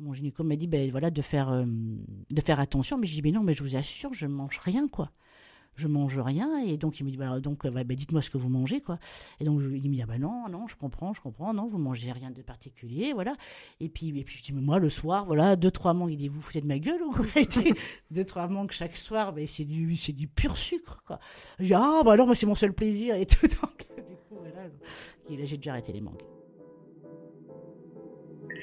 Mon gynéco m'a dit ben voilà de faire euh, de faire attention, mais je dis mais non, mais je vous assure, je mange rien quoi. Je mange rien et donc il me dit bah, donc bah, dites-moi ce que vous mangez quoi. Et donc il me dit ah bah non non je comprends je comprends non vous mangez rien de particulier voilà. Et puis et puis je dis mais moi le soir voilà deux trois mangues il dit vous foutez de ma gueule ou quoi? Deux trois mangues chaque soir mais c'est du c'est du pur sucre quoi. Je dis ah bah alors moi c'est mon seul plaisir et tout donc du coup voilà j'ai déjà arrêté les mangues.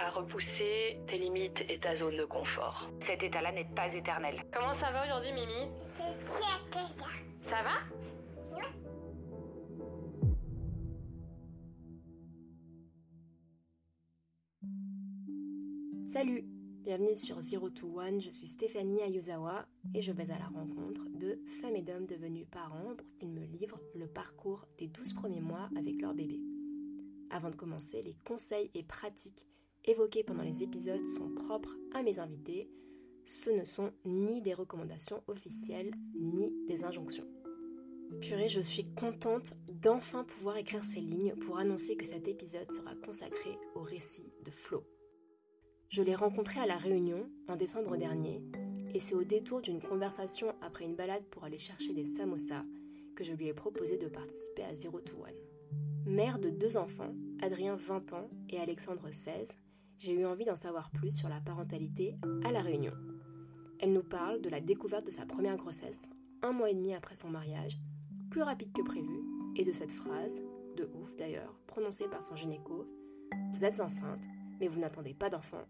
à repousser tes limites et ta zone de confort. Cet état-là n'est pas éternel. Comment ça va aujourd'hui, Mimi? Ça va? Salut Bienvenue sur Zero to One, je suis Stéphanie Ayuzawa et je vais à la rencontre de femmes et d'hommes devenus parents pour qu'ils me livrent le parcours des 12 premiers mois avec leur bébé. Avant de commencer, les conseils et pratiques évoqués pendant les épisodes sont propres à mes invités. Ce ne sont ni des recommandations officielles ni des injonctions. Purée, je suis contente d'enfin pouvoir écrire ces lignes pour annoncer que cet épisode sera consacré au récit de Flo. Je l'ai rencontré à La Réunion en décembre dernier, et c'est au détour d'une conversation après une balade pour aller chercher des samosas que je lui ai proposé de participer à Zero to One. Mère de deux enfants, Adrien 20 ans et Alexandre 16, j'ai eu envie d'en savoir plus sur la parentalité à La Réunion. Elle nous parle de la découverte de sa première grossesse, un mois et demi après son mariage, plus rapide que prévu, et de cette phrase, de ouf d'ailleurs, prononcée par son gynéco Vous êtes enceinte, mais vous n'attendez pas d'enfant.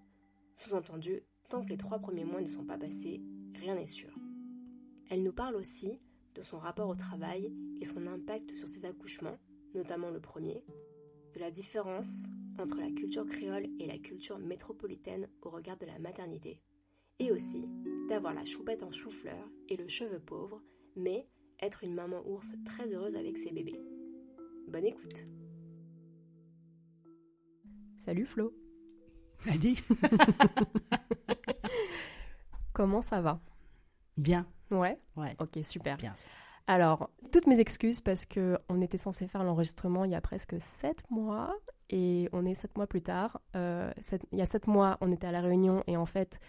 Sous-entendu, tant que les trois premiers mois ne sont pas passés, rien n'est sûr. Elle nous parle aussi de son rapport au travail et son impact sur ses accouchements, notamment le premier, de la différence entre la culture créole et la culture métropolitaine au regard de la maternité, et aussi d'avoir la choupette en chou-fleur et le cheveu pauvre, mais être une maman ours très heureuse avec ses bébés. Bonne écoute Salut Flo Allez Comment ça va? Bien. Ouais? Ouais. Ok, super. Bien. Alors, toutes mes excuses parce que on était censé faire l'enregistrement il y a presque 7 mois et on est 7 mois plus tard. Euh, il y a 7 mois, on était à la réunion et en fait,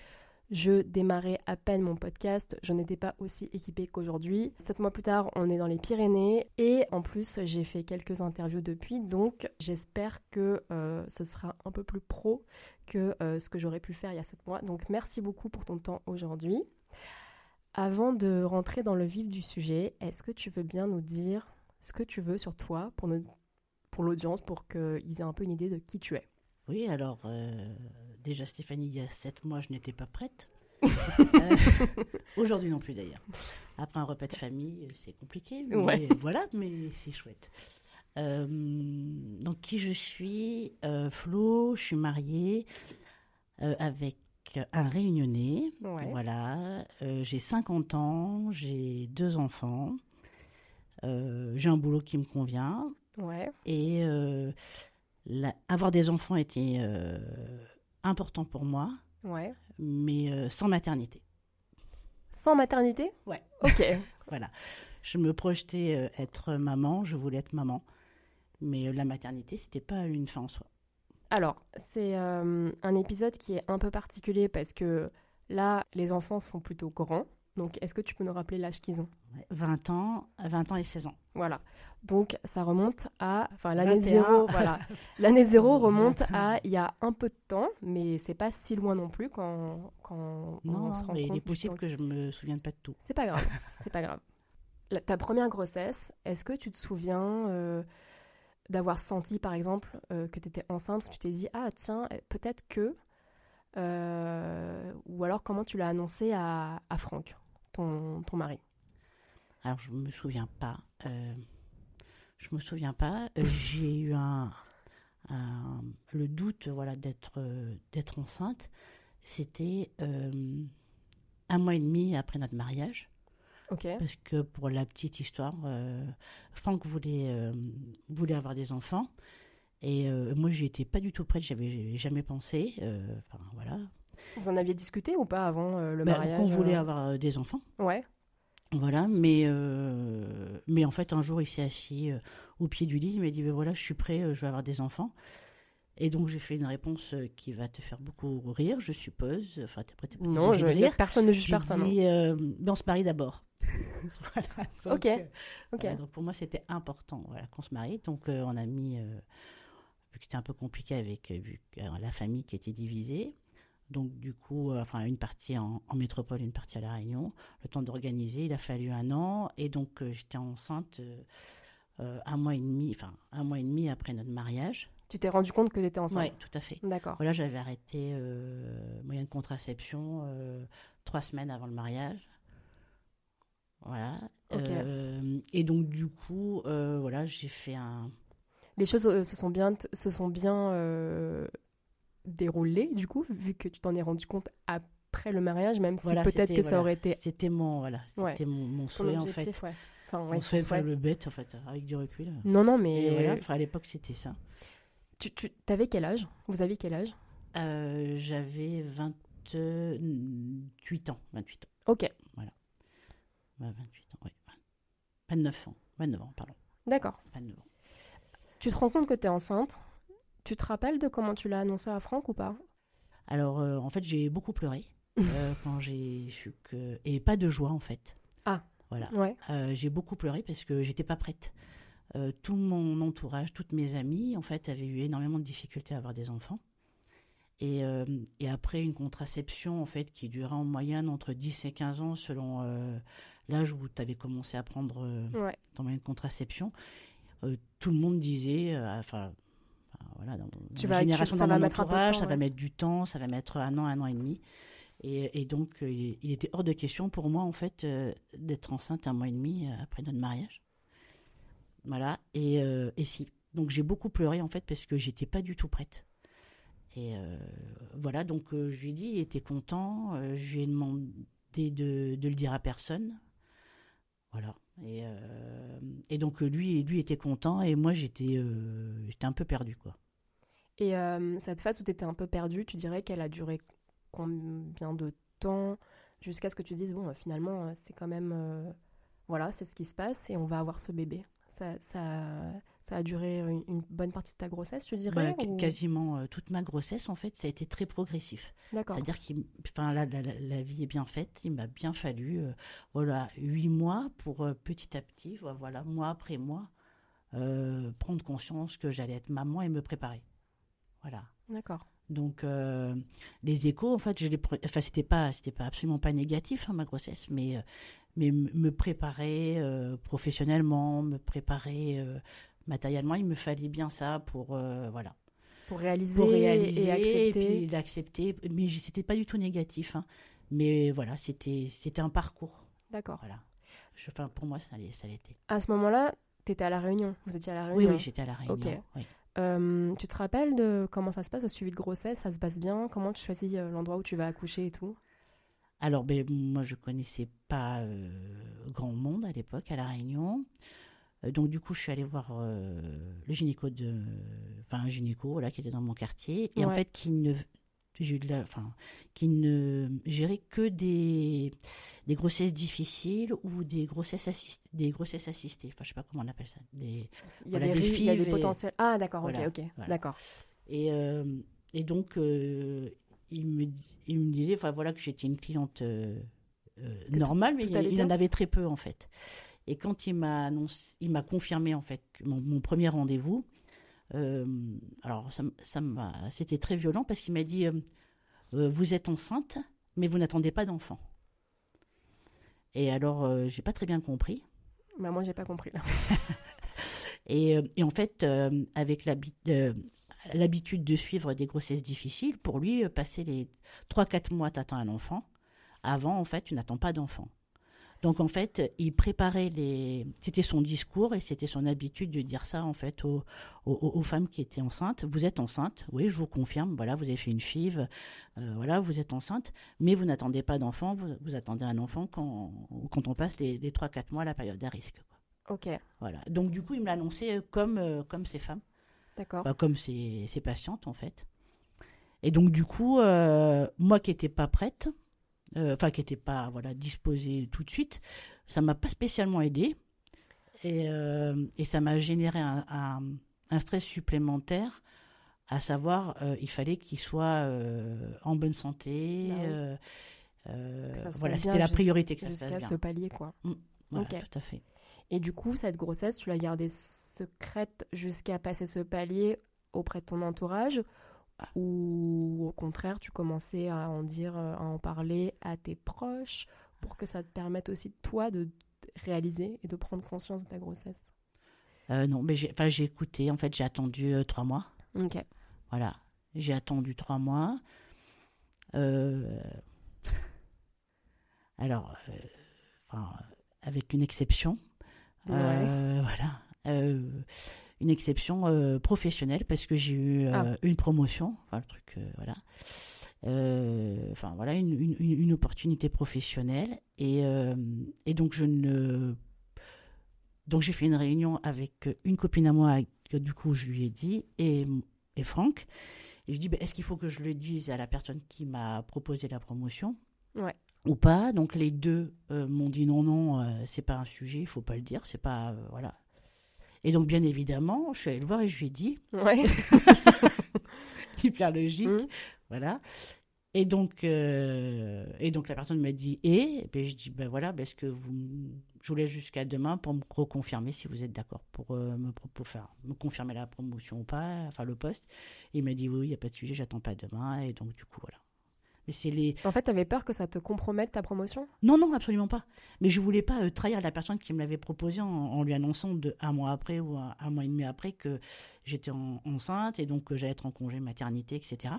je démarrais à peine mon podcast, je n'étais pas aussi équipée qu'aujourd'hui. Sept mois plus tard, on est dans les Pyrénées et en plus j'ai fait quelques interviews depuis, donc j'espère que euh, ce sera un peu plus pro que euh, ce que j'aurais pu faire il y a sept mois. Donc merci beaucoup pour ton temps aujourd'hui. Avant de rentrer dans le vif du sujet, est-ce que tu veux bien nous dire ce que tu veux sur toi pour, pour l'audience, pour qu'ils aient un peu une idée de qui tu es? Oui, alors euh, déjà Stéphanie, il y a sept mois, je n'étais pas prête. Euh, aujourd'hui non plus d'ailleurs. Après un repas de famille, c'est compliqué, mais voilà, mais c'est chouette. Euh, donc qui je suis? Euh, Flo, je suis mariée avec un réunionnais. Voilà, j'ai 50 ans, j'ai deux enfants, j'ai un boulot qui me convient. Ouais. Et avoir des enfants était important pour moi. Ouais. Mais euh, sans maternité. Sans maternité? Ouais. Ok. voilà. Je me projetais euh, être maman, je voulais être maman. Mais euh, la maternité, c'était pas une fin en soi. Alors, c'est un épisode qui est un peu particulier parce que là, les enfants sont plutôt grands. Donc, est-ce que tu peux nous rappeler l'âge qu'ils ont? 20 ans, 20 ans et 16 ans. Voilà. Donc, ça remonte à, enfin, l'année zéro, voilà. L'année zéro remonte à il y a un peu de temps, mais c'est pas si loin non plus quand, quand on se rend mais compte. il est possible que je me souvienne pas de tout. C'est pas grave, c'est pas grave. ta première grossesse, est-ce que tu te souviens euh, d'avoir senti, par exemple, euh, que tu étais enceinte, où tu t'es dit, ah tiens, peut-être que, euh, ou alors comment tu l'as annoncé à, à Franck ton, ton mari? Alors, je me souviens pas. Euh, je me souviens pas. Euh, j'ai eu un, le doute voilà, d'être, euh, d'être enceinte. C'était un mois et demi après notre mariage. Parce que pour la petite histoire, euh, Franck voulait, euh, voulait avoir des enfants. Et euh, moi, j'y étais pas du tout prête, j'avais jamais pensé. euh, Enfin, voilà. Vous en aviez discuté ou pas avant le Bah, mariage qu'on voulait avoir des enfants. Ouais. Voilà, mais, mais en fait, un jour, il s'est assis au pied du lit. Il m'a dit ben voilà, je suis prêt, je vais avoir des enfants. Et donc, j'ai fait une réponse euh, qui va te faire beaucoup rire, je suppose. Enfin, t'es prêt, t'es pas Non, je rire. personne ne juge personne. dit, euh, on se marie d'abord. voilà, donc, Ok, euh, voilà, donc pour moi, c'était important voilà, qu'on se marie. Donc, euh, on a mis, vu que c'était un peu compliqué avec vu que, la famille qui était divisée. Donc, du coup, euh, enfin, une partie en, en métropole, une partie à La Réunion. Le temps d'organiser, il a fallu un an. Et donc, euh, j'étais enceinte euh, un mois et demi, enfin, un mois et demi après notre mariage. Tu t'es rendu compte que tu étais enceinte Oui, tout à fait. D'accord. Voilà, j'avais arrêté euh, moyen de contraception euh, trois semaines avant le mariage. Voilà. Euh, et donc, du coup, euh, voilà, j'ai fait un. Les choses se sont bien, se sont bien déroulées, du coup, vu que tu t'en es rendu compte après le mariage, même si Voilà, peut-être que ça aurait été C'était mon, voilà, Ouais. mon, mon souhait, en fait. ouais. Enfin, ouais, enfin, le bête, en fait, avec du recul. Non, non, Et mais voilà, à l'époque, c'était ça. Tu, tu avais quel âge? Vous aviez quel âge? Euh, J'avais 28 ans. 28 ans. Ok, Ouais, 28 ans, oui. 29 ans. 29 ans, pardon. d'accord. 29 ans. Tu te rends compte que tu es enceinte? Tu te rappelles de comment tu l'as annoncé à Franck ou pas? Alors, euh, en fait, j'ai beaucoup pleuré euh, quand j'ai su que. Et pas de joie, en fait. Ah. Voilà. Ouais. Euh, j'ai beaucoup pleuré parce que j'étais pas prête. Euh, tout mon entourage, toutes mes amies, en fait, avaient eu énormément de difficultés à avoir des enfants. Et, euh, et après une contraception, en fait, qui durait en moyenne entre 10 et 15 ans, selon euh, l'âge où tu avais commencé à prendre euh, Ouais. ton moyen de contraception, tout le monde disait, enfin, voilà, dans, Tu vas- tu- génération, ça dans va mon mettre entourage, temps, ça va mettre du temps, ça va mettre un an, un an et demi. Et, et donc, il, il était hors de question pour moi, en fait, d'être enceinte un mois et demi après notre mariage. Voilà, et, euh, et si. Donc, j'ai beaucoup pleuré, en fait, parce que j'étais pas du tout prête. Et euh, voilà, donc euh, je lui ai dit, il était content, je lui ai demandé de, de le dire à personne. Voilà. Et, et donc, lui, lui était content, et moi, j'étais j'étais un peu perdue, quoi. Et cette phase où tu étais un peu perdue, tu dirais qu'elle a duré combien de temps jusqu'à ce que tu dises, bon, finalement, c'est quand même. voilà, c'est ce qui se passe et on va avoir ce bébé? Ça, ça, ça a duré une, une bonne partie de ta grossesse, tu dirais Bah, ou- Quasiment euh, toute ma grossesse, en fait, ça a été très progressif. D'accord. C'est-à-dire que la, la, vie est bien faite. Il m'a bien fallu euh, voilà, huit mois pour euh, petit à petit, vo- voilà, mois après mois, euh, prendre conscience que j'allais être maman et me préparer. Voilà. D'accord. Donc, euh, les échos, en fait, je les pre- enfin, c'était pas, c'était pas absolument pas négatif, hein, ma grossesse, mais, euh, mais me préparer euh, professionnellement, me préparer euh, matériellement, il me fallait bien ça pour, euh, voilà Pour réaliser, pour réaliser et accepter. puis l'accepter. Mais c'était pas du tout négatif. hein. Mais voilà, c'était c'était un parcours. D'accord. Voilà. Je, enfin, pour moi, ça l'était. À ce moment-là, tu étais à La Réunion. Vous étiez à La Oui, Réunion. oui, j'étais à la Réunion. Ok. oui. Euh, tu te rappelles de comment ça se passe au suivi de grossesse? Ça se passe bien? Comment tu choisis l'endroit où tu vas accoucher et tout? Alors, ben, moi, je connaissais pas euh, grand monde à l'époque à la Réunion. Euh, donc, du coup, je suis allée voir euh, le gynéco de, enfin, un gynéco, voilà, qui était dans mon quartier, et en fait, qui ne, j'ai eu de la- enfin, qui ne gérait que des, des grossesses difficiles ou des grossesses assistées, des grossesses assistées. Enfin, je sais pas comment on appelle ça. Des, Il y a Voilà, des, des ri- il y a des FIV et- potentiels. Ah, d'accord, Voilà, ok, ok. voilà. D'accord. Et, euh, et donc, euh, il, me, il me disait enfin, voilà, que j'étais une cliente euh, euh, normale, mais il, en avait très peu, en fait. Et quand il m'a annoncé, il m'a confirmé, en fait, mon, mon premier rendez-vous, euh, alors ça, c'était très violent parce qu'il m'a dit euh, Vous êtes enceinte, mais vous n'attendez pas d'enfant. Et alors, j'ai pas très bien compris. Bah, moi, j'ai pas compris là. Et, et en fait, avec euh, l'habitude de suivre des grossesses difficiles, pour lui, euh, passer les 3-4 mois, t'attends un enfant. Avant, en fait, tu n'attends pas d'enfant. Donc en fait, il préparait les. C'était son discours et c'était son habitude de dire ça en fait aux, aux, femmes qui étaient enceintes. Vous êtes enceinte, oui, je vous confirme. Voilà, vous avez fait une FIV, euh, voilà, vous êtes enceinte, mais vous n'attendez pas d'enfant. Vous, attendez un enfant quand, quand on passe les, les 3-4 mois à la période à risque. Ok. Voilà. Donc du coup, il me l'a annoncé comme euh, comme ces femmes. D'accord. comme ces, ces patientes en fait. Et donc du coup, euh, moi qui n'étais pas prête, euh, enfin qui n'était pas voilà disposée tout de suite, ça m'a pas spécialement aidé et, euh, et ça m'a généré un, un, stress supplémentaire, à savoir il fallait qu'il soit en bonne santé. Bah voilà, c'était la priorité que ça se passe bien. ce palier quoi. Mmh, voilà, tout à fait. Et du coup, cette grossesse, tu l'as gardée secrète jusqu'à passer ce palier auprès de ton entourage? Ou au contraire, tu commençais à en dire, à en parler à tes proches pour que ça te permette aussi toi de réaliser et de prendre conscience de ta grossesse? Euh, Non, mais j'ai, j'ai écouté. En fait, j'ai attendu euh, trois mois. Ok. Voilà, j'ai attendu trois mois. Euh, alors, avec une exception. Voilà une exception euh, professionnelle parce que j'ai eu euh, ah. une promotion, enfin le truc, euh, voilà. Enfin voilà, une, une, une, opportunité professionnelle et, et donc je ne donc j'ai fait une réunion avec une copine à moi que du coup je lui ai dit et, et Franck et je dis ben, est-ce qu'il faut que je le dise à la personne qui m'a proposé la promotion? Ouais. Ou pas donc les deux m'ont dit non non c'est pas un sujet il faut pas le dire c'est pas voilà et donc, bien évidemment, je suis allée le voir et je lui ai dit. Ouais. Hyper logique. Mmh. Voilà. Et donc, euh, et donc la personne m'a dit et, ben je dis ben voilà, ben, est-ce que vous, je vous laisse jusqu'à demain pour me reconfirmer si vous êtes d'accord pour euh, me pour faire me confirmer la promotion ou pas, enfin le poste. il m'a dit oui, il n'y a pas de sujet, j'attends pas demain et donc du coup voilà. En fait, tu avais peur que ça te compromette ta promotion? Non, non, absolument pas. Mais je voulais pas euh, trahir la personne qui me l'avait proposé en, lui annonçant de, un mois après ou un, mois et demi après que j'étais enceinte et donc que j'allais être en congé maternité, etc.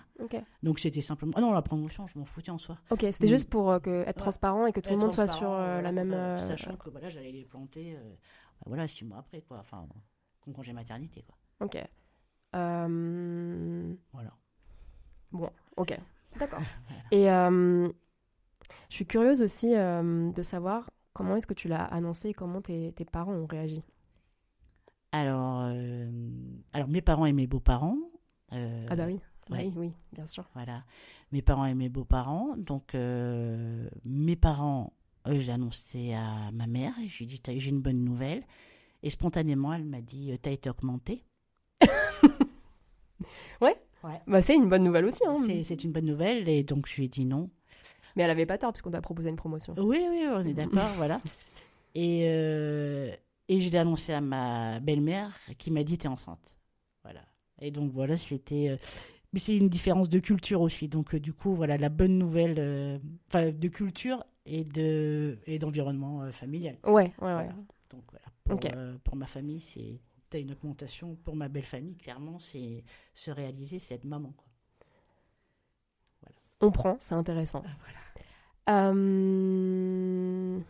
Donc c'était simplement. Ah non, la promotion, je m'en foutais en soi. Ok, c'était juste pour euh, que, être transparent et que tout le monde soit sur euh, la même. Sachant que voilà, j'allais les planter bah, voilà, six mois après, quoi. Enfin, congé maternité, quoi. Ok. Voilà. Bon, ok. D'accord. Et euh, je suis curieuse aussi euh, de savoir comment est-ce que tu l'as annoncé et comment tes, tes, parents ont réagi. Alors, euh, alors mes parents et mes beaux-parents. ah bah oui. Oui, oui, bien sûr. Voilà, mes parents et mes beaux-parents. Donc, mes parents, j'ai annoncé à ma mère et je lui ai dit j'ai une bonne nouvelle. Et spontanément, elle m'a dit t'as été augmentée. ouais. Bah, c'est une bonne nouvelle aussi. Hein. C'est une bonne nouvelle et donc je lui ai dit non. Mais elle avait pas tort puisqu'on t'a proposé une promotion. Oui, oui, on est d'accord, voilà. Et, euh, et je l'ai annoncé à ma belle-mère qui m'a dit t'es enceinte. Voilà. Et donc voilà, c'était. Euh, mais c'est une différence de culture aussi. Donc euh, du coup, voilà, la bonne nouvelle de culture et de et d'environnement familial. Ouais, ouais, ouais. Donc voilà, pour, pour ma famille, c'est une augmentation pour ma belle famille, clairement, c'est se réaliser, c'est être maman. Quoi. Voilà. On prend, c'est intéressant. Ah, euh,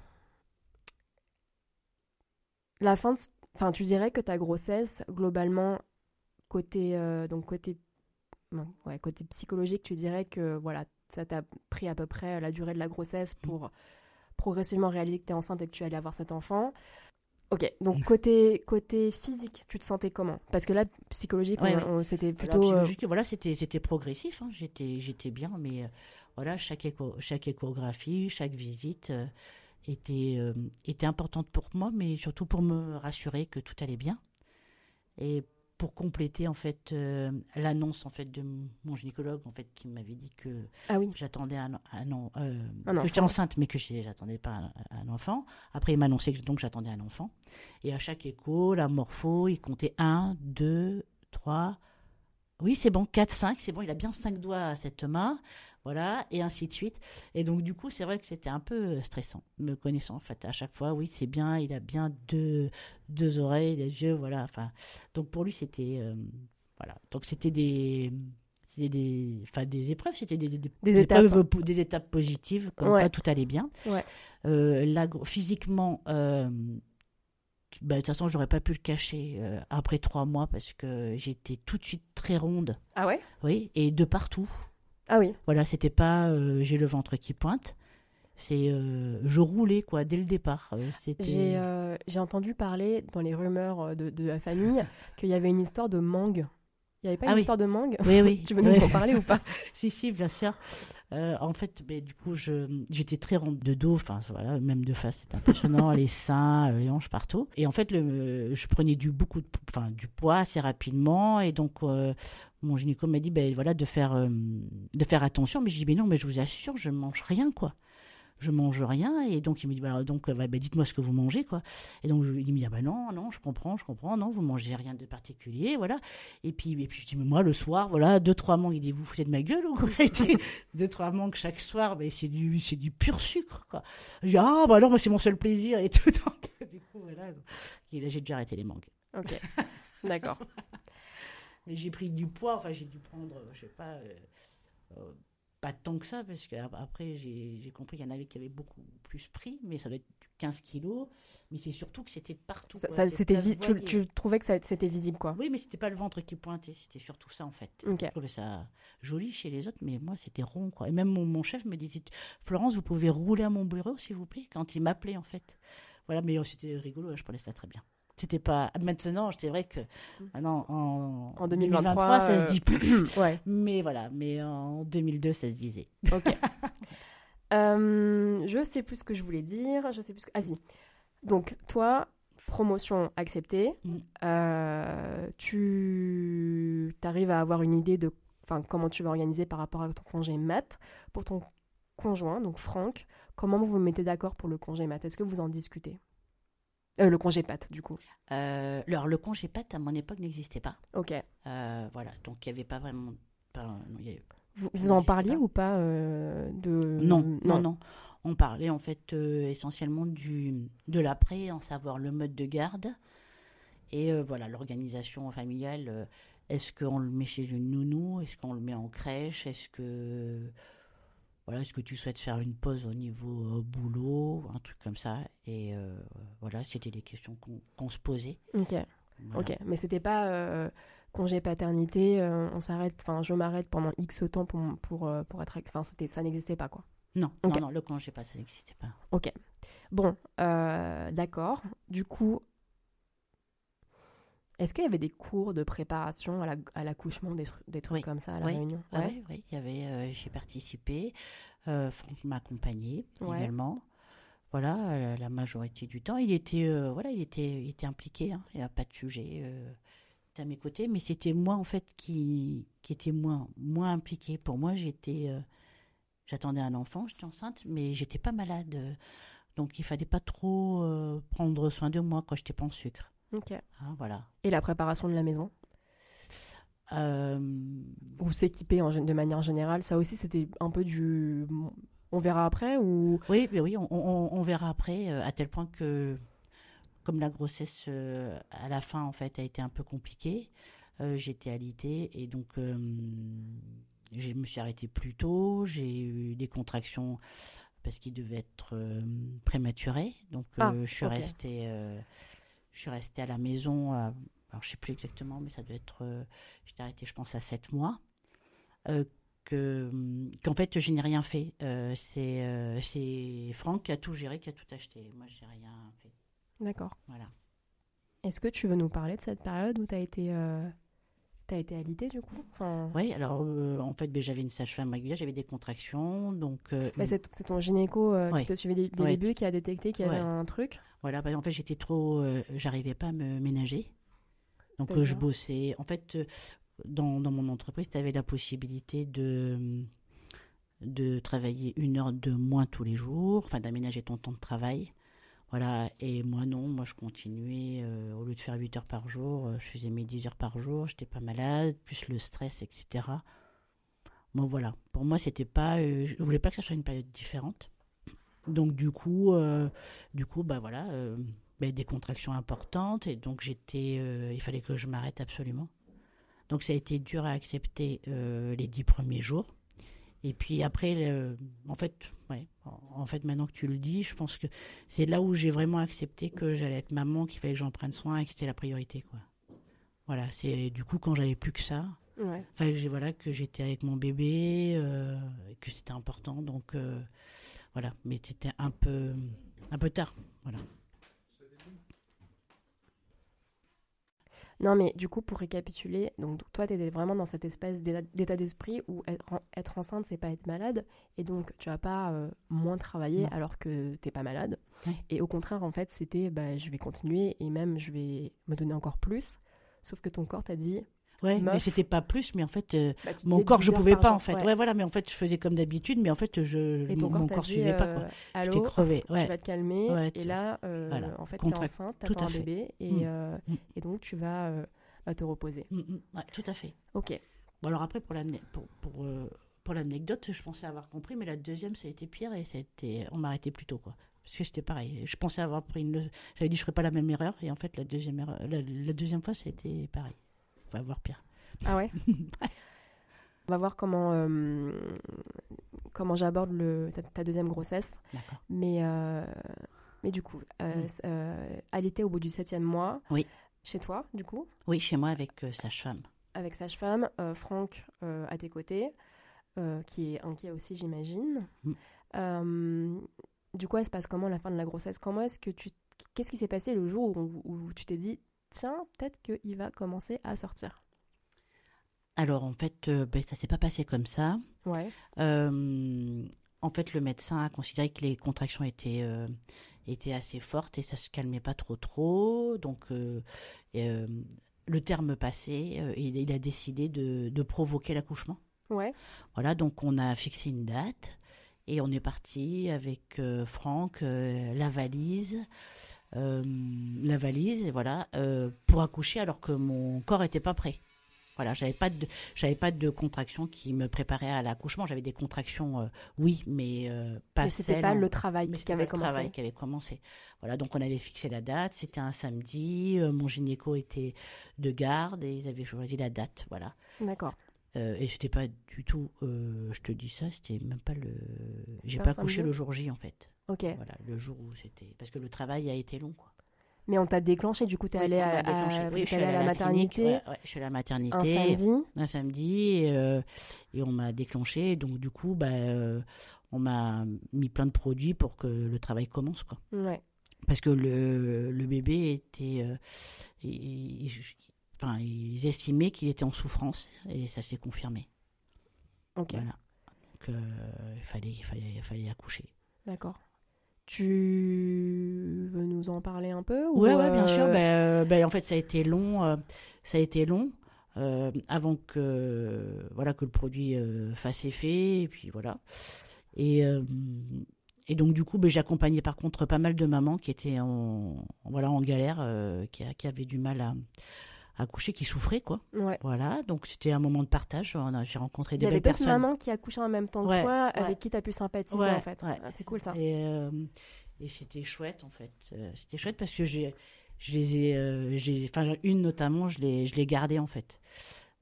la fin, enfin, tu dirais que ta grossesse, globalement, côté, euh, donc côté, ouais, côté psychologique, tu dirais que voilà, ça t'a pris à peu près la durée de la grossesse pour progressivement réaliser que tu es enceinte et que tu allais avoir cet enfant. Ok, donc côté, côté physique, tu te sentais comment? Parce que là, psychologique, c'était plutôt. Euh, voilà, c'était, c'était progressif, hein. j'étais, j'étais bien, mais euh, voilà, chaque, chaque échographie, chaque visite euh, était, était importante pour moi, mais surtout pour me rassurer que tout allait bien. Et pour compléter en fait euh, l'annonce en fait de mon gynécologue en fait qui m'avait dit que ah oui. j'attendais un, un, euh, que j'étais enceinte mais que j'attendais pas un, enfant. Après il m'a annoncé que donc j'attendais un enfant et à chaque écho la morpho il comptait 1 2 3 oui, c'est bon, 4, 5, c'est bon, il a bien 5 doigts à cette main voilà, et ainsi de suite. Et donc, du coup, c'est vrai que c'était un peu stressant, me connaissant, en fait. À chaque fois, oui, c'est bien, il a bien deux, deux oreilles, des yeux, voilà. Enfin, donc, pour lui, c'était. Euh, voilà. Donc, c'était des. Des, enfin, des épreuves, c'était des, des, étapes. des étapes positives, comme tout allait bien. Ouais. Euh, là, physiquement, euh, bah, de toute façon, j'aurais pas pu le cacher euh, après trois mois parce que j'étais tout de suite très ronde, Ah ouais? Oui, et de partout. Ah oui. Voilà, c'était pas euh, j'ai le ventre qui pointe, c'est euh, je roulais quoi dès le départ. Euh, J'ai euh, entendu parler dans les rumeurs de, de la famille qu'il y avait une histoire de mangue. Il n'y avait pas Ah une oui. histoire de mangue Oui, oui. Tu veux nous en parler ou pas Si, si, bien sûr. Euh, en fait, ben, du coup, j'étais très ronde de dos, enfin, voilà, même de face, c'était impressionnant, les seins, les hanches partout. Et en fait, le, je prenais du, beaucoup de, enfin, du poids assez rapidement, et donc, euh, mon gynéco m'a dit, ben, voilà, de faire, euh, de faire attention. Mais je dis, mais non, mais je vous assure, je mange rien, quoi. Je mange rien, et donc il me dit, bah, donc, bah, ben, dites-moi ce que vous mangez, quoi. Et donc, il me dit, ah, bah, non, non, je comprends, je comprends, non, vous mangez rien de particulier, voilà. Et puis, et puis je dis, mais moi, le soir, voilà, deux, trois mangues, il dit, vous foutez de ma gueule ou quoi? Deux, trois mangues chaque soir, mais c'est du, c'est du pur sucre, quoi. Je dis, ah, bah alors, moi, c'est mon seul plaisir et tout. Donc, du coup, voilà. Et là, j'ai dû arrêter les mangues. Ok. D'accord. Mais j'ai pris du poids, enfin, j'ai dû prendre, euh, je sais pas, euh, euh, pas tant que ça, parce qu'après, j'ai compris qu'il y en avait qui avaient beaucoup plus pris, mais ça doit être 15 kilos. Mais c'est surtout que c'était de partout. Ça- c'était tu, tu trouvais que c'était visible, quoi. Oui, mais c'était pas le ventre qui pointait, c'était surtout ça en fait. Ok. Je trouvais ça joli chez les autres, mais moi c'était rond quoi. Et même mon, mon chef me disait Florence, vous pouvez rouler à mon bureau s'il vous plaît quand il m'appelait en fait. Voilà, mais oh, c'était rigolo, hein, je prenais ça très bien. C'était pas maintenant, c'est vrai que maintenant en, En 2023, ça se euh, dit plus. Ouais. Mais voilà, mais en 2002 ça se disait. Ok. Euh, je sais plus ce que je voulais dire. Je sais plus. Que... Ah si. Donc toi, promotion acceptée. Mm. Euh, tu arrives à avoir une idée de, enfin, comment tu vas organiser par rapport à ton congé mat pour ton conjoint, donc Franck. Comment vous vous mettez d'accord pour le congé mat? Est-ce que vous en discutez? Euh, Le congé pat, du coup. Euh, alors le congé pâte à mon époque n'existait pas. Ok. Euh, voilà, donc il n'y avait pas vraiment. pas- non, il y avait- Vous, en parliez pas. ou pas de Non, non, non. On parlait en fait essentiellement du, de l'après, en savoir le mode de garde et voilà l'organisation familiale. est-ce qu'on le met chez une nounou? Est-ce qu'on le met en crèche? Est-ce que voilà, est-ce que tu souhaites faire une pause au niveau euh, boulot, un truc comme ça? Et euh, voilà, c'était des questions qu'on se posait. Ok. Voilà. Ok, mais c'était pas euh, congé paternité, on s'arrête, enfin je m'arrête pendant X temps pour, pour, pour être. Enfin, ça n'existait pas quoi. Non, non, non, le congé pas, ça n'existait pas. Ok. Bon, d'accord. Du coup, est-ce qu'il y avait des cours de préparation à, la- à l'accouchement, des, des trucs Oui. comme ça à la Oui. réunion? Ah Oui, oui, il y avait, euh, j'ai participé. Euh, Franck m'a accompagné Ouais. également. Voilà, euh, la majorité du temps, il était, euh, voilà, il était, il était impliqué. hein, Il n'y a pas de sujet. À mes côtés, mais c'était moi en fait qui, qui était moins, moins impliqué. Pour moi, j'étais, j'attendais un enfant, j'étais enceinte, mais j'étais pas malade, donc il fallait pas trop euh, prendre soin de moi quand j'étais pas en sucre. Ok. hein, voilà. Et la préparation de la maison? Euh, Ou s'équiper de manière générale, ça aussi c'était un peu du. On verra après ou. Oui, mais oui, on, on- on verra après, euh, à tel point que, comme la grossesse euh, à la fin en fait a été un peu compliquée, euh, j'étais alitée et donc euh, je me suis arrêtée plus tôt. J'ai eu des contractions parce qu'il devait être prématuré, donc Ah, je suis restée, je suis restée à la maison. à- alors je sais plus exactement, mais ça doit être, euh, j'étais arrêtée, je pense à sept mois. Euh, que qu'en fait je n'ai rien fait. Euh, c'est euh, c'est Franck qui a tout géré, qui a tout acheté. Moi j'ai rien fait. D'accord. Voilà. Est-ce que tu veux nous parler de cette période où tu as été. T'as été alitée du coup? Enfin... Oui, alors euh, en fait ben, j'avais une sage-femme régulière, j'avais des contractions, donc euh, Bah, c'est, ton gynéco euh, Ouais. qui te suivait dès, Ouais. le début qui a détecté qu'il y avait Ouais. un truc? voilà. ben, en fait j'étais trop, j'arrivais pas à me ménager, donc je bossais. En fait, dans, dans mon entreprise, tu avais la possibilité de de travailler une heure de moins tous les jours, enfin d'aménager ton temps de travail. Voilà, et moi non, moi je continuais, euh, au lieu de faire 8 heures par jour, euh, je faisais mes 10 heures par jour, j'étais pas malade, plus le stress, etc. Bon voilà, pour moi c'était pas, euh, je voulais pas que ça soit une période différente. Donc du coup, du coup, bah voilà, ben, des contractions importantes, et donc j'étais, il fallait que je m'arrête absolument. Donc ça a été dur à accepter les dix premiers jours. Et puis après, le- en fait, ouais, en- fait, maintenant que tu le dis, je pense que c'est là où j'ai vraiment accepté que j'allais être maman, qu'il fallait que j'en prenne soin et que c'était la priorité, quoi. Voilà, c'est du coup quand j'avais plus que ça, Ouais. enfin que j'ai voilà que j'étais avec mon bébé, euh, que c'était important, donc euh, voilà, mais c'était un peu un peu tard, voilà. Non, mais du coup, pour récapituler, donc toi, tu étais vraiment dans cette espèce d'état d'esprit où être, en- être enceinte, c'est pas être malade. Et donc, tu vas pas euh, moins travailler Non. alors que t'es pas malade. Et au contraire, en fait, c'était bah, je vais continuer et même je vais me donner encore plus. Sauf que ton corps t'a dit. Ouais, mais Meuf. c'était pas plus, mais en fait, euh, bah, tu mon corps, 10 je pouvais pas jour. en fait. Ouais. Ouais. voilà, mais en fait, je faisais comme d'habitude, mais en fait, je, Et ton mon, corps suivait pas euh, quoi. J'étais Allô, crevé. tu Ouais. vas te calmer. Ouais, et tu- là, euh, voilà. en fait, tu es Contract- enceinte, t'attends un fait. bébé et, Mm. euh, Mm. et donc tu vas, vas te reposer. Mm, mm, ouais, tout à fait. Ok. Bon, alors après, pour l'ane- pour, pour, pour l'anecdote, je pensais avoir compris, mais la deuxième, ça a été pire et ça a été... on m'a arrêté plus tôt, quoi. Parce que c'était pareil. Je pensais avoir pris une. J'avais dit, je ferais pas la même erreur, et en fait, la deuxième, erreur... la, la deuxième fois, ça a été pareil. Enfin, voire pire. Ah ouais On va voir comment, euh, comment j'aborde le- ta, ta deuxième grossesse. Mais, euh, mais du coup, euh, euh, allaiter au bout du septième mois, Oui. chez toi, du coup, Oui, chez moi, avec euh, sage-femme. avec sage-femme, Franck à tes côtés, qui est inquiet aussi, j'imagine. Mm. Du coup, elle se passe comment la fin de la grossesse? Comment est-ce que tu... Qu'est-ce qui s'est passé le jour où, où tu t'es dit, tiens, peut-être qu'il va commencer à sortir Alors, en fait, euh, ben, ça s'est pas passé comme ça. Ouais. Euh, en fait, le médecin a considéré que les contractions étaient, euh, étaient assez fortes et ça se calmait pas trop trop. Donc, euh, et, le terme passé, il, il a décidé de, de provoquer l'accouchement. Ouais. Voilà, donc on a fixé une date et on est parti avec euh, Franck, euh, la valise, euh, la valise, et voilà, euh, pour accoucher alors que mon corps était pas prêt. Voilà, j'avais pas de, j'avais pas de contractions qui me préparaient à l'accouchement. J'avais des contractions, euh, oui, mais euh, pas Mais celles pas le travail mais qui avait pas le commencé. travail qui avait commencé. Voilà, donc on avait fixé la date. C'était un samedi. euh, mon gynéco était de garde et ils avaient choisi la date. Voilà. D'accord. Et c'était pas du tout. je te dis ça, c'était même pas le. J'ai pas accouché le jour J en fait. Ok. Voilà, le jour où c'était. Parce que le travail a été long quoi. Mais on t'a déclenché, du coup, t'es Oui, à, Oui, allé à la clinique, maternité ouais, ouais, je suis allée à la maternité. un samedi. un samedi et, euh, et on m'a déclenché. Donc du coup, bah, euh, on m'a mis plein de produits pour que le travail commence quoi. Ouais. Parce que le, le bébé était, euh, il- il- enfin, ils estimaient qu'il était en souffrance et ça s'est confirmé. Ok. Voilà. Donc il fallait, il fallait, il fallait accoucher. D'accord. Tu veux nous en parler un peu ou, Ouais, ouais, bien sûr. euh, Ben, euh, ben, en fait, ça a été long. euh, ça a été long euh, avant que voilà que le produit euh, fasse effet. Et puis voilà. Et euh, et donc du coup, ben, j'ai accompagné par contre pas mal de mamans qui étaient en voilà en galère, qui avaient du mal à à accoucher, qui souffraient quoi. Ouais. Voilà. Donc c'était un moment de partage. J'ai rencontré Il des y avait d'autres personnes. mamans qui accouchaient en même temps que Ouais, toi, ouais. avec qui tu as pu sympathiser en fait. Ah, C'est cool ça. Et, euh, et c'était chouette en fait. Euh, c'était chouette parce que j'ai, je les ai, euh, j'ai, enfin une notamment, je l'ai, je l'ai gardée en fait.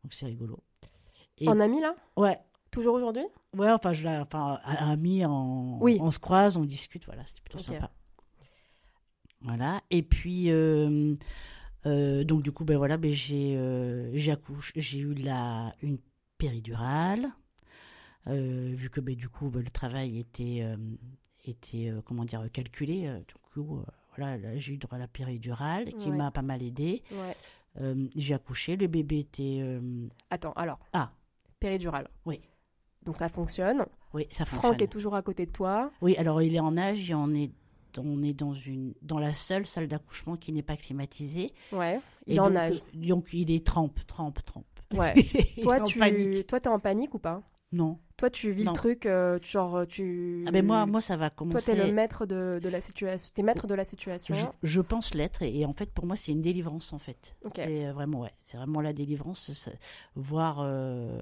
Donc c'est rigolo. Et- En ami là? Ouais, Toujours aujourd'hui? Ouais, enfin je l'ai, enfin ami, en, Oui. on se croise, on discute, voilà, c'était plutôt sympa. Voilà. Et puis euh, euh, donc du coup ben voilà, ben j'ai, euh, j'ai eu la une péridurale. Euh, vu que ben, du coup ben, le travail était euh, était comment dire calculé du coup voilà là, j'ai eu droit à la péridurale qui Ouais. m'a pas mal aidé Ouais. J'ai accouché le bébé était Attends, alors, ah péridurale. Oui. Donc ça fonctionne. oui ça Franck fonctionne est toujours à côté de toi. oui alors il est en âge et on est on est dans une dans la seule salle d'accouchement qui n'est pas climatisée Ouais. Il Et en donc, âge. euh, donc il est trempe trempe trempe Ouais. Toi, tu panique. toi, t'es en panique ou pas? Non Toi, tu vis Non. le truc, euh, tu- genre, tu. ah ben moi moi ça va Toi, commencer t'es le maître de, de la situation. T'es maître de la situation. Je, je pense l'être et, et en fait pour moi c'est une délivrance en fait. C'est euh, vraiment ouais, c'est vraiment la délivrance, voir euh,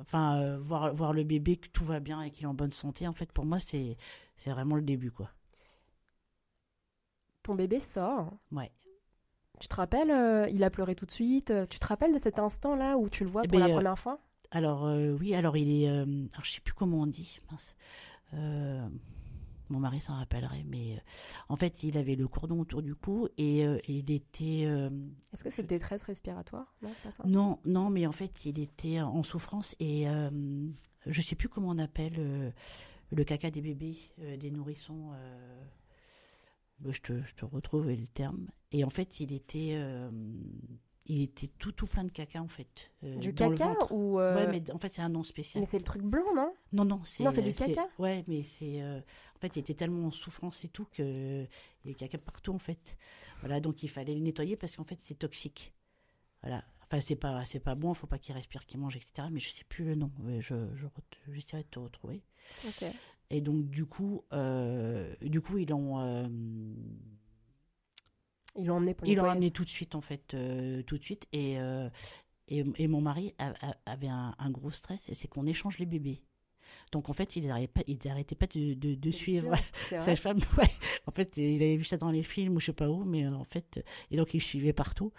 enfin euh, voir voir le bébé que tout va bien et qu'il est en bonne santé en fait pour moi c'est c'est vraiment le début quoi. Ton bébé sort. Ouais. Tu te rappelles, euh, il a pleuré tout de suite. euh, Tu te rappelles de cet instant-là où tu le vois Eh pour ben, la première fois? alors oui, alors il est, alors je sais plus comment on dit, mince. Mon mari s'en rappellerait, mais en fait, il avait le cordon autour du cou et il était. Est-ce que c'est détresse respiratoire? Non, c'est pas ça? Non, non, mais en fait, il était en souffrance et je sais plus comment on appelle le caca des bébés, des nourrissons. Je, te, je te retrouve le terme. Et en fait, il était il était tout tout plein de caca en fait. Euh, du caca ou euh, Ouais, mais en fait c'est un nom spécial. Mais c'est le truc blanc, non? Non, non, c'est. Non, c'est du caca. Ouais, mais c'est. Euh, en fait, il était tellement en souffrance et tout que il y a caca partout en fait. Voilà, donc il fallait le nettoyer parce qu'en fait c'est toxique. Voilà. Enfin, c'est pas, c'est pas bon, faut pas qu'il respire, qu'il mange, etc. Mais je sais plus le nom. Je, je, j'essaierai de te retrouver. Ok. Et donc du coup, du coup ils ont ils l'ont emmené pour Ils l'ont amené tout de suite, en fait, euh, tout de suite. Et, euh, et, mon mari avait un, gros stress, et c'est qu'on échange les bébés. Donc en fait, il n'arrêtait pas, pas de, de, suivre sa femme. En fait, il avait vu ça dans les films ou je sais pas où, mais en fait, et donc il suivait partout.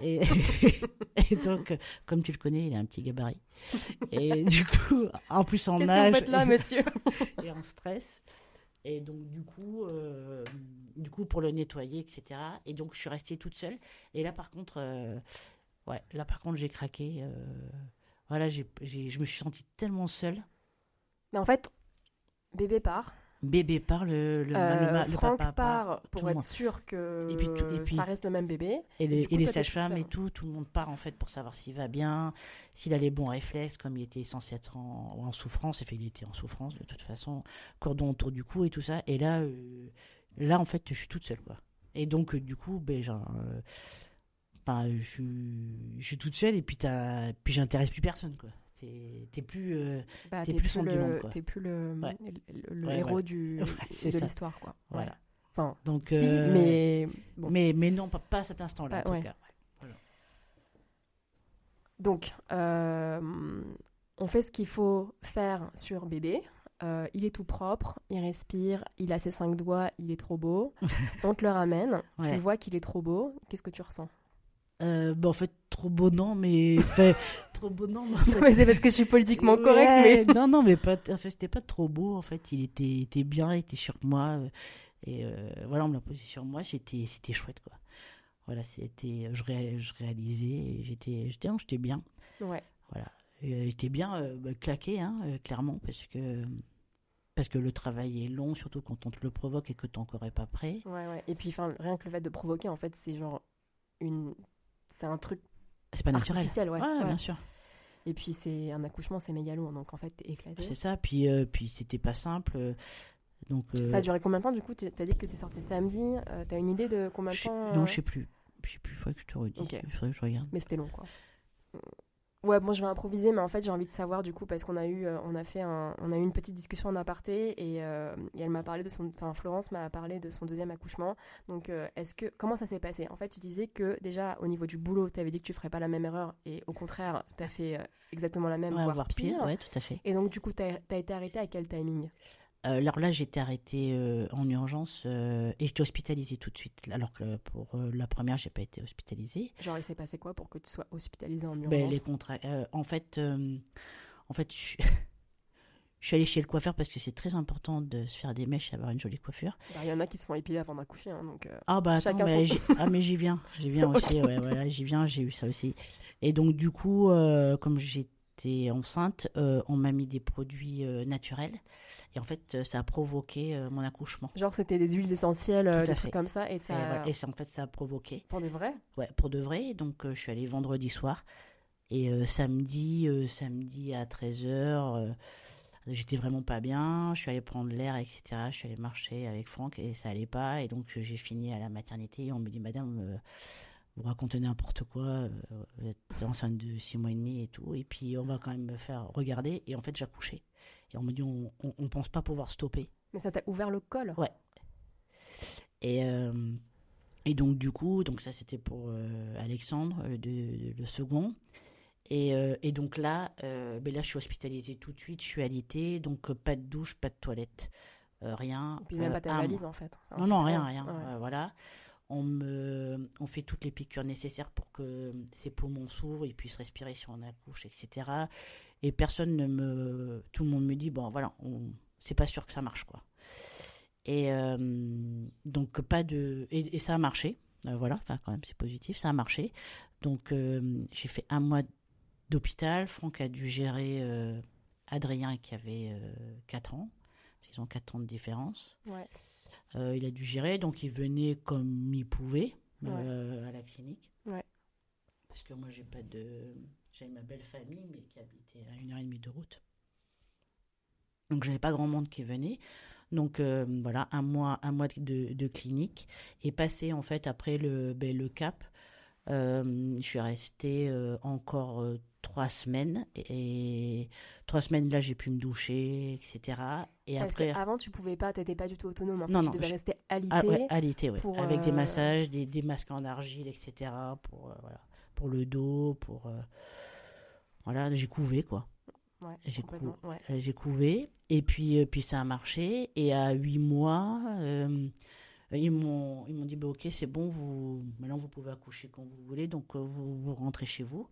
Et, et, donc, comme tu le connais, il a un petit gabarit. Et du coup, en plus en âge. Qu'est-ce là, monsieur? Et en stress. Et donc, du coup, euh, du coup, pour le nettoyer, etc. Et donc, je suis restée toute seule. Et là, par contre, euh, là, par contre, j'ai craqué. Euh, voilà, je me suis sentie tellement seule. Mais en fait, bébé part. Bébé part, le, le, euh, Franck part pour être sûr que et puis, ça reste le même bébé. Et les, et les sages-femmes et tout, tout le monde part en fait pour savoir s'il va bien, s'il a les bons réflexes, comme il était censé être en, en souffrance. Et fait, il était en souffrance de toute façon, cordon autour du cou et tout ça. Et là, euh, là en fait, je suis toute seule quoi. Et donc, euh, du coup, ben, genre, je, je, suis toute seule et puis, puis j'intéresse plus personne quoi. T'es plus, euh, bah, plus, plus le, T'es plus le, le, héros Du, de l'histoire, quoi. Voilà. Enfin, donc, si, euh, mais, mais mais non, pas, pas à cet instant-là, en tout cas. Donc, euh, on fait ce qu'il faut faire sur bébé. il est tout propre, il respire, il a ses cinq doigts, il est trop beau. on te le ramène, tu vois qu'il est trop beau. Qu'est-ce que tu ressens? Euh, bah, en fait, trop beau non, mais trop beau non. c'est parce que je suis politiquement correct. Mais... non, non, mais pas. En fait, c'était pas trop beau. En fait, il était, était bien, il était sur moi. Euh, et euh, voilà, on me l'a posé sur moi. C'était, c'était chouette, quoi. Voilà, c'était, je, je réalisais, j'étais, j'étais, j'étais bien. Ouais. Voilà, j'étais bien bah, claqué, hein, clairement, parce que parce que le travail est long, surtout quand on te le provoque et que tu n'es encore pas prêt. Ouais, ouais. Et puis, rien que le fait de provoquer, en fait, c'est genre une c'est un truc c'est pas naturel. artificiel, ouais. ouais, bien sûr. Et puis c'est un accouchement, c'est méga lourd, donc en fait t'es éclaté. C'est ça, puis euh, puis c'était pas simple. Euh, donc euh, ça a duré combien de temps du coup T'as dit que t'es sorti samedi. T'as une idée de combien de temps Non, je sais plus. Je sais plus. Il faudrait que je te redise. Il faudrait que je regarde. Mais c'était long, quoi. Ouais, moi je vais improviser, mais en fait j'ai envie de savoir du coup parce qu'on a eu, euh, on a fait un, on a eu une petite discussion en aparté et, euh, et elle m'a parlé de son, enfin Florence m'a parlé de son deuxième accouchement. Donc euh, est-ce que comment ça s'est passé? En fait, tu disais que déjà au niveau du boulot, tu avais dit que tu ferais pas la même erreur et au contraire, tu as fait exactement la même, voire, pire. Ouais, tout à fait. Et donc du coup, tu as, été arrêté à quel timing? Alors là, j'étais arrêtée euh, en urgence euh, et j'étais hospitalisée tout de suite. Alors que pour la première, j'ai pas été hospitalisée. Genre, il s'est passé quoi pour que tu sois hospitalisée en urgence ben, les contrats. en fait, en fait, je, suis allée chez le coiffeur parce que c'est très important de se faire des mèches et avoir une jolie coiffure. Bah, il y en a qui se font épiler avant d'accoucher, hein, donc. ah bah attends, mais ah mais j'y viens, j'y viens aussi. Ouais, voilà, j'y viens, j'ai eu ça aussi. Et donc du coup, comme j'ai j'étais enceinte, euh, on m'a mis des produits euh, naturels. Et en fait, euh, ça a provoqué mon accouchement. Genre, c'était des huiles essentielles, des trucs comme ça. Et, ça... Et, en fait, ça a provoqué. Pour de vrai? Ouais, pour de vrai. Donc, je suis allée vendredi soir. Et samedi, samedi à 13h, j'étais vraiment pas bien. Je suis allée prendre l'air, etc. Je suis allée marcher avec Franck et ça allait pas. Et donc, j'ai fini à la maternité. Et on me dit, madame vous racontez n'importe quoi, euh, vous êtes enceinte de 6 mois et demi et tout, et puis on va quand même me faire regarder, et en fait j'ai accouché. Et on me dit, on, on, pense pas pouvoir stopper. Mais ça t'a ouvert le col Ouais. Et, euh, et donc du coup, donc ça c'était pour euh, Alexandre, le, second. Et, et, donc là, ben là je suis hospitalisée tout de suite, je suis alitée, donc pas de douche, pas de toilette, rien. Et puis même pas ta valise en fait. non, non, rien, rien. voilà On, me, on fait toutes les piqûres nécessaires pour que ses poumons s'ouvrent, ils puissent respirer si on accouche, etc. Et personne ne me. Tout le monde me dit bon, voilà, c'est pas sûr que ça marche, quoi. Et euh, donc, pas de. Et, ça a marché. Euh, voilà, enfin, quand même, c'est positif, ça a marché. Donc, euh, j'ai fait un mois d'hôpital. Franck a dû gérer Adrien qui avait 4 ans. Ils ont 4 ans de différence. Ouais. Il a dû gérer, donc il venait comme il pouvait à la clinique. Ouais. Parce que moi, j'ai pas de. J'avais ma belle famille, mais qui habitait à une heure et demie de route. Donc, j'avais pas grand monde qui venait. Donc euh, voilà, un mois, un mois de, clinique. Et passé en fait après le, ben, le cap, euh, je suis restée euh, encore trois semaines. Et, trois semaines là, j'ai pu me doucher, etc. Et Parce après, avant, tu pouvais pas, tu n'étais pas du tout autonome. En fait, non, tu devais rester alité. Ah, alité, ouais. Avec des massages, des, des, masques en argile, etc. Pour, voilà, pour le dos, pour. voilà, j'ai couvé quoi j'ai, euh, j'ai couvé et puis, euh, puis ça a marché. Et à huit mois, euh, ils, m'ont, ils m'ont dit bah, Ok, c'est bon, vous, maintenant vous pouvez accoucher quand vous voulez, donc vous, vous rentrez chez vous.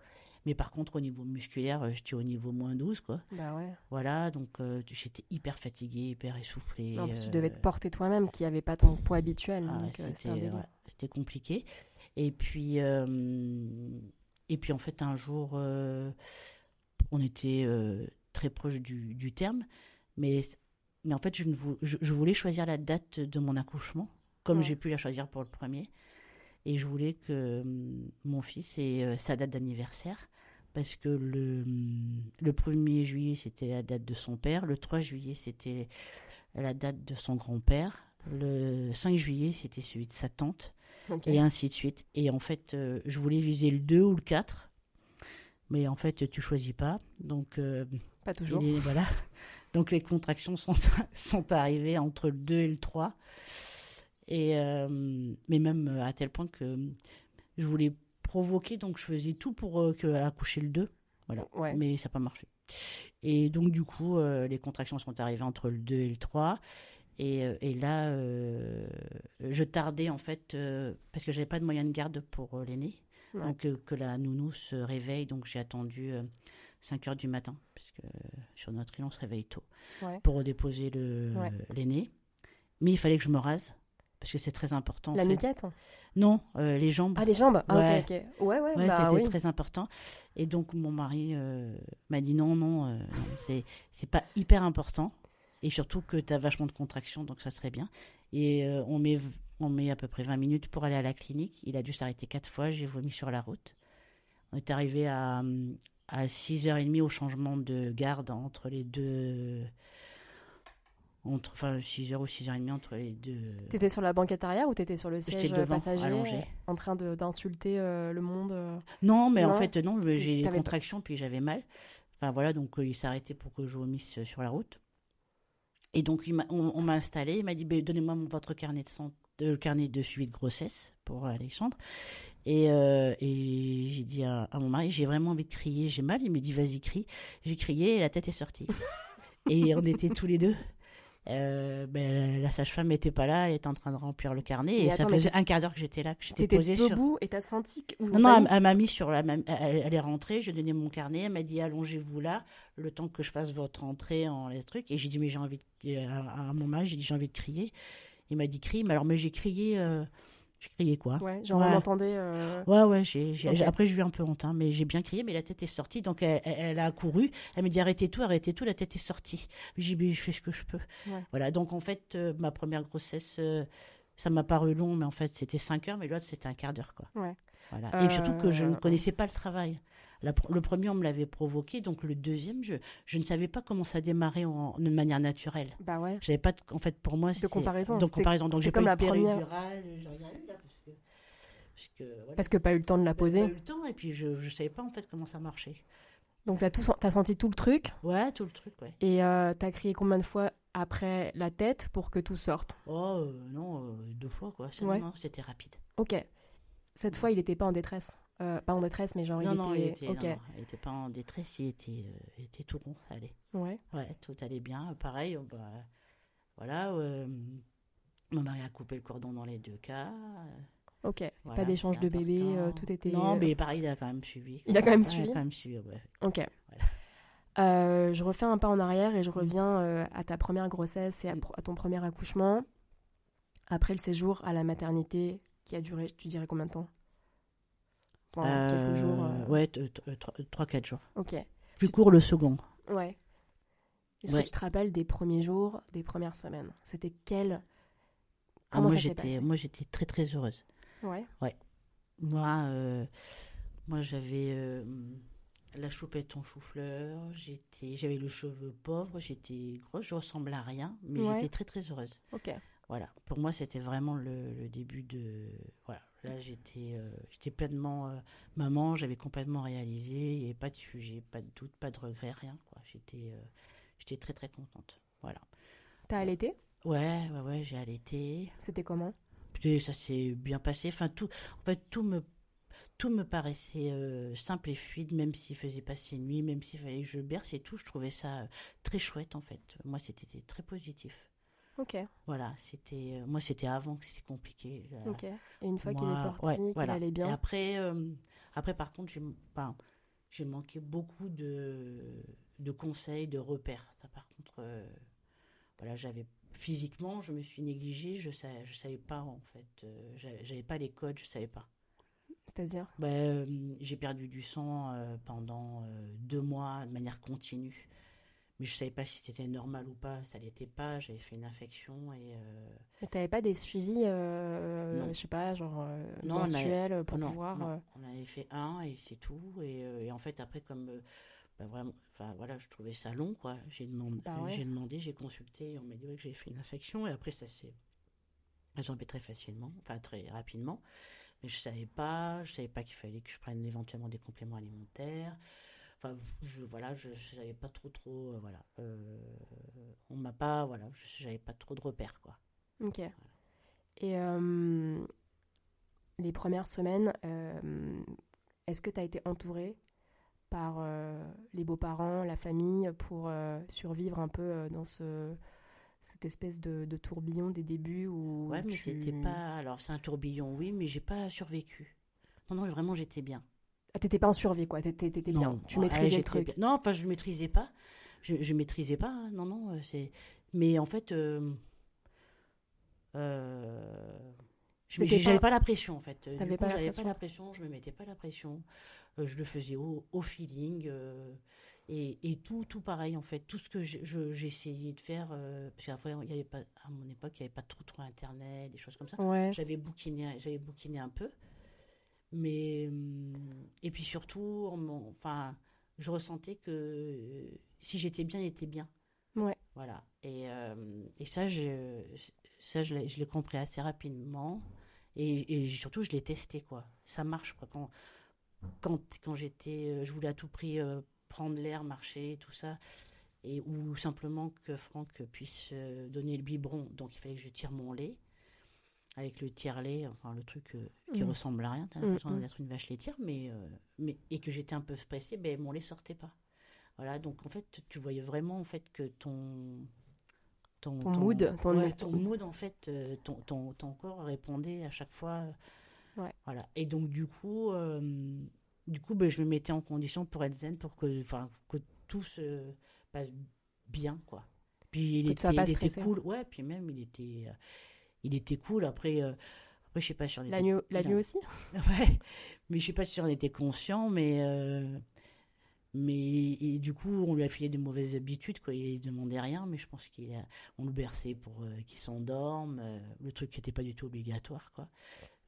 Mais par contre, au niveau musculaire, j'étais au niveau moins 12, quoi. Bah ouais. Voilà, donc j'étais hyper fatiguée, hyper essoufflée. Non, tu devais te porter toi-même, qui n'avait pas ton poids habituel. Ah, c'était, compliqué. Et puis, et puis en fait, un jour, on était très proche du, terme. Mais, mais en fait, je, ne je, voulais choisir la date de mon accouchement, comme j'ai pu la choisir pour le premier. Et je voulais que hum, mon fils ait euh, sa date d'anniversaire. Parce que le, le 1er juillet, c'était la date de son père. Le 3 juillet, c'était la date de son grand-père. Le 5 juillet, c'était celui de sa tante. Et ainsi de suite. Et en fait, euh, je voulais viser le 2 ou le 4. Mais en fait, tu choisis pas. Donc, euh, pas toujours. voilà. Donc les contractions sont, sont arrivées entre le 2 et le 3. Et, euh, mais même à tel point que je voulais provoquer, donc je faisais tout pour euh, que, accoucher le 2. Voilà. Mais ça n'a pas marché. Et donc du coup, euh, les contractions sont arrivées entre le 2 et le 3. Et, et là, je tardais en fait, parce que j'avais pas de moyen de garde pour l'aîné. Donc que la nounou se réveille, donc j'ai attendu 5 heures du matin, puisque sur notre île, on se réveille tôt, pour redéposer l'aîné. Mais il fallait que je me rase, parce que c'est très important. La miquette Non, euh, les jambes. Ah, les jambes ah, ok, ok. Ouais, ouais, bah c'était très important. Et donc, mon mari euh, m'a dit non, non, euh, non c'est pas hyper important. Et surtout que tu as vachement de contractions, donc ça serait bien. Et on, met, on met à peu près 20 minutes pour aller à la clinique. Il a dû s'arrêter quatre fois, j'ai vomi sur la route. On est arrivé à, à 6h30 au changement de garde entre les deux. Entre, enfin, 6h ou 6h30 entre les deux. T'étais sur la banquette arrière ou t'étais sur le siège devant, passager allongé. en train d'insulter euh, le monde euh Non, mais en fait, non, j'ai des contractions puis j'avais mal. Enfin voilà, donc euh, il s'est arrêté pour que je vomisse sur la route. Et donc on, m'a installé, il m'a dit bah, donnez-moi votre carnet de, santé, le carnet de suivi de grossesse pour Alexandre. Et, euh, et j'ai dit à, mon mari, j'ai vraiment envie de crier, j'ai mal. Il me dit, vas-y, crie. J'ai crié et la tête est sortie. et on était tous les deux. Euh, ben, la sage-femme n'était pas là, elle était en train de remplir le carnet et, ça faisait un quart d'heure que j'étais là, que j'étais posée debout et t'as senti que non, non elle, m'a mis sur la même, elle, est rentrée, je donnais mon carnet, elle m'a dit allongez-vous là, le temps que je fasse votre entrée en les trucs et j'ai dit mais j'ai envie de, à, mon mari j'ai dit j'ai envie de crier, il m'a dit crie, mais alors mais j'ai crié euh, j'ai crié quoi. Ouais, genre on entendait. Euh, ouais, ouais, j'ai, après j'ai eu un peu honte, hein, mais j'ai bien crié, mais la tête est sortie, donc elle, a couru, elle me dit arrêtez tout, arrêtez tout, la tête est sortie. J'ai dit je fais ce que je peux. Voilà, donc en fait, euh, ma première grossesse, euh, ça m'a paru long, mais en fait c'était 5 heures, mais l'autre c'était un quart d'heure, quoi. Voilà. Et surtout que je ne connaissais pas le travail le premier, on me l'avait provoqué, donc le deuxième, je, je ne savais pas comment ça démarrait en, de manière naturelle. Bah ouais. J'avais pas, en fait, pour moi, de comparaison. De comparaison. Donc j'ai comme la première. parce que, parce que, pas eu le temps de la poser. Pas eu le temps, et puis je, je savais pas en fait comment ça marchait. Donc t'as tout, as senti tout le truc? Ouais, tout le truc, ouais. Et euh, t'as crié combien de fois après la tête pour que tout sorte? Oh euh, non, euh, deux fois quoi. C'était rapide. Ok. Cette fois, il n'était pas en détresse? Euh, pas en détresse, mais genre il, non, était... il était. il était pas en détresse, il était, euh, était tout rond, ça allait. Ouais. Ouais, tout allait bien. Pareil, bah, voilà. Euh, mon mari a coupé le cordon dans les deux cas. Ok. Voilà, pas d'échange de bébé, euh, tout était. Non, euh, mais pareil, il a quand même suivi. Il a quand même Ouais, suivi Il a quand même suivi, ouais. Ok. Voilà. Euh, je refais un pas en arrière et je reviens euh, à ta première grossesse et à, Mm. à ton premier accouchement. Après le séjour à la maternité qui a duré, tu dirais combien de temps? Pendant quelques Euh, jours. euh, Ouais, 3-4 jours. Ok. Plus court le second. Ouais. Est-ce Ouais. que tu te rappelles des premiers jours, des premières semaines? C'était quel Ah, Comment moi, ça s'est j'étais, passé? moi, j'étais très, très heureuse. Ouais. Moi, euh, moi j'avais euh, la choupette en chou-fleur, j'étais, j'avais le cheveu pauvre, j'étais grosse, je ressemblais à rien, mais Ouais. j'étais très, très heureuse. Ok. Voilà, pour moi, c'était vraiment le, le début de. Voilà, là, j'étais, euh, j'étais pleinement euh, maman, j'avais complètement réalisé, il n'y avait pas de sujet, pas de doute, pas de regret, rien. Quoi. J'étais, euh, j'étais très, très contente. Voilà. T'as allaité? Ouais, ouais, ouais, j'ai allaité. C'était comment? Ça s'est bien passé. Enfin, tout, en fait, tout me, tout me paraissait euh, simple et fluide, même s'il faisait passer nuit, même s'il fallait que je berce et tout. Je trouvais ça euh, très chouette, en fait. Moi, c'était très positif. Ok. Voilà, c'était, euh, moi, c'était avant que c'était compliqué. Euh, Ok. Et une fois qu'il est sorti, ouais, qu'il voilà. allait Et bien. après, euh, après, par contre, j'ai, j'ai manqué beaucoup de, de conseils, de repères. Ça, par contre, euh, voilà, j'avais physiquement, je me suis négligée. Je savais, je savais pas en fait. euh, j'avais, pas les codes, je savais pas. C'est-à-dire? Ben, j'ai perdu du sang pendant deux mois de manière continue. Mais je savais pas si c'était normal ou pas. Ça l'était pas. J'avais fait une infection et euh, Mais t'avais pas des suivis, euh, je sais pas, genre euh, Non, mensuels pour non, pouvoir. non. euh, On avait fait un et c'est tout. Et, euh, et en fait, après, comme euh, bah, vraiment, enfin voilà, je trouvais ça long, quoi. J'ai demandé, Bah ouais. j'ai demandé, j'ai consulté. Et on m'a dit ouais, que j'avais fait une infection. Et après, ça s'est résorbé très facilement, enfin très rapidement. Mais je savais pas, je savais pas qu'il fallait que je prenne éventuellement des compléments alimentaires. Enfin, je, voilà, je, je savais pas trop, trop, euh, voilà. Euh, on m'a pas, voilà, j'avais pas trop de repères, quoi. Ok. Et euh, les premières semaines, est-ce que tu as été entourée par les beaux-parents, la famille, pour survivre un peu dans ce, cette espèce de, de tourbillon des débuts où Ouais, mais tu- c'était pas. Alors, c'est un tourbillon, oui, mais j'ai pas survécu. Non, non, vraiment, j'étais bien. Ah, t'étais pas en survie, quoi. T'étais, t'étais bien. Non, Tu ouais, maîtrisais le truc. Non, enfin, je maîtrisais pas. Je, je maîtrisais pas. hein. Non, non, euh, c'est. Mais en fait, euh, euh, j'avais pas- pas la pression en fait. T'avais pas j'avais pas la pression. Je me mettais pas la pression. Euh, je le faisais au, au feeling. euh, et, et tout, tout pareil en fait. Tout ce que je- je- j'essayais de faire, parce qu'à il y avait pas, à mon époque, il n'y avait pas trop, trop internet, des choses comme ça. Ouais. J'avais bouquiné, j'avais bouquiné un peu, mais et puis surtout, on enfin, je ressentais que si j'étais bien, j'étais bien. Ouais. Voilà. Et, euh, et ça, je, ça, je l'ai compris assez rapidement. Et, et surtout, je l'ai testé, quoi. Ça marche, quoi. Quand, quand, quand j'étais, euh, je voulais à tout prix euh, prendre l'air, marcher, tout ça, et ou simplement que Franck puisse euh, donner le biberon. Donc, il fallait que je tire mon lait avec le tire-lait, enfin le truc euh, qui Mhm. ressemble à rien. T'as Mhm, l'impression mhm. d'être une vache laitière, mais, euh, mais et que j'étais un peu stressée, ben mon lait sortait pas. Voilà, donc en fait, tu voyais vraiment en fait que ton ton, Ton mood, ton- ouais, ton- ton mood en fait, euh, ton, ton, ton corps répondait à chaque fois. Ouais. Voilà. Et donc du coup, du coup, ben, je me mettais en condition pour être zen, pour que, que tout se passe bien, quoi. Puis il était, il était cool, ouais. Puis même il était, il était cool. Après, euh, après je sais pas si on était La nuit, la aussi? Ouais, mais je sais pas si on était conscient, mais euh, mais et du coup on lui a filé des mauvaises habitudes quoi. Il demandait rien, mais je pense qu'il a, on le berçait pour euh, qu'il s'endorme, euh, le truc qui était pas du tout obligatoire quoi.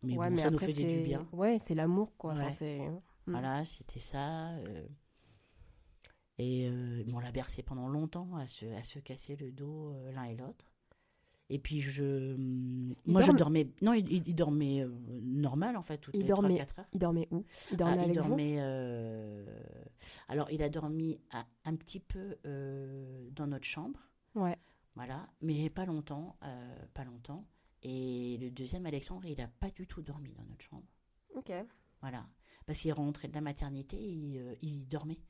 Mais Ouais, bon, mais ça nous faisait du bien. Ouais, c'est l'amour, quoi. Ouais. Mm. Voilà, c'était ça. et euh, on l'a bercé pendant longtemps à se, à se casser le dos euh, l'un et l'autre. Et puis je, Il moi je dormais, non il, dormait euh, normal en fait toutes Il les dormait 3-4 heures. Il dormait où? Il dormait Ah, avec il vous euh, Alors, il a dormi un, un petit peu euh, dans notre chambre, Ouais. voilà, mais pas longtemps, pas longtemps. Et le deuxième, Alexandre, il n'a pas du tout dormi dans notre chambre, Ok. voilà, parce qu'il rentrait de la maternité, il, il dormait.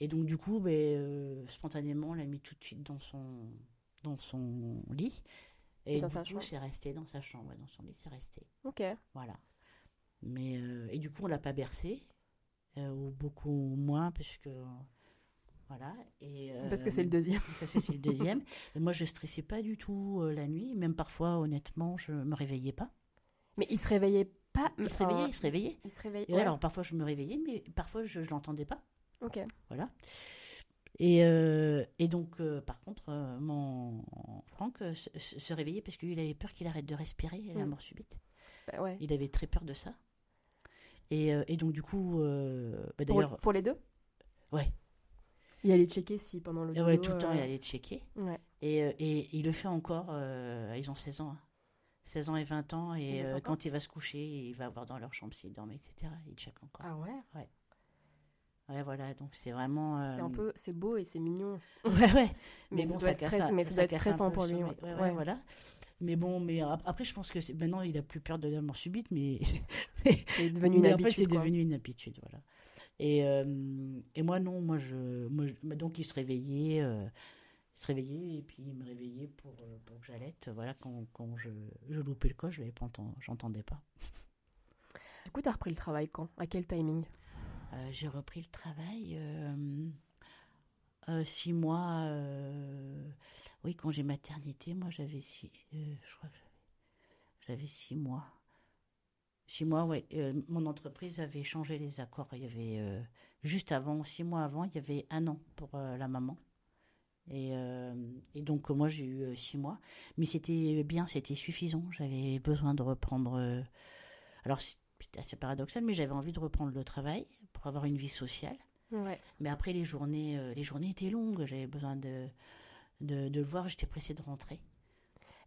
Et donc, du coup, euh, spontanément, on l'a mis tout de suite dans son, dans son lit. Et Et, dans du sa coup, chambre c'est resté dans sa chambre, dans son lit, c'est resté. Ok. Voilà. Mais, euh, et du coup, on l'a pas bercé, euh, ou beaucoup moins, puisque. Voilà. Et, parce que c'est le deuxième. Parce que c'est le deuxième. et moi, je stressais pas du tout la nuit. Même parfois, honnêtement, je me réveillais pas. Mais il se réveillait pas. Il se réveillait, il se réveillait. Il se réveillait. Et alors, parfois, je me réveillais, mais parfois, je ne l'entendais pas. Ok. Voilà. Et, euh, et donc, euh, par contre, euh, mon Franck se, se, réveillait parce qu'il avait peur qu'il arrête de respirer, la Mm. mort subite. Bah ouais. Il avait très peur de ça. Et, et donc, du coup, bah, d'ailleurs. pour les deux? Ouais. Il allait checker si pendant le ouais, tout le temps, il allait checker. Ouais. Et, et, il le fait encore. ils ont 16 ans. hein. 16 ans et 20 ans. Et quand il va se coucher, il va avoir dans leur chambre s'il dormait, etc. Il check encore. Ah ouais? Ouais. Ouais, voilà, donc c'est vraiment. C'est un peu, c'est beau et c'est mignon. Ouais, ouais. Mais, Mais, bon, ça casse. stress- mais ça ça doit être stressant pour lui, ouais. Ouais, Ouais. voilà. Mais bon, mais ap- après, je pense que maintenant, il a plus peur de la mort subite, mais. C'est devenu une mais habitude. En fait, c'est devenu une habitude, voilà. Et, euh, et moi, non, moi, je. Moi, je- bah, donc, il se réveillait. euh, il se réveillait et puis il me réveillait pour, euh, pour que j'allaite. Voilà, quand, quand je, je loupais le coche, je l'avais pas. Du coup, t'as repris le travail quand? À quel timing? Euh, j'ai repris le travail euh, euh, six mois. oui, congé maternité, moi j'avais six. j'avais- six mois. Six mois, oui. mon entreprise avait changé les accords. Il y avait juste avant, six mois avant, il y avait un an pour la maman. Et, donc moi j'ai eu six mois, mais c'était bien, c'était suffisant. J'avais besoin de reprendre. alors c'est assez paradoxal, mais j'avais envie de reprendre le travail pour avoir une vie sociale. Ouais. Mais après, les journées, euh, les journées étaient longues. J'avais besoin de, de, de le voir. J'étais pressée de rentrer.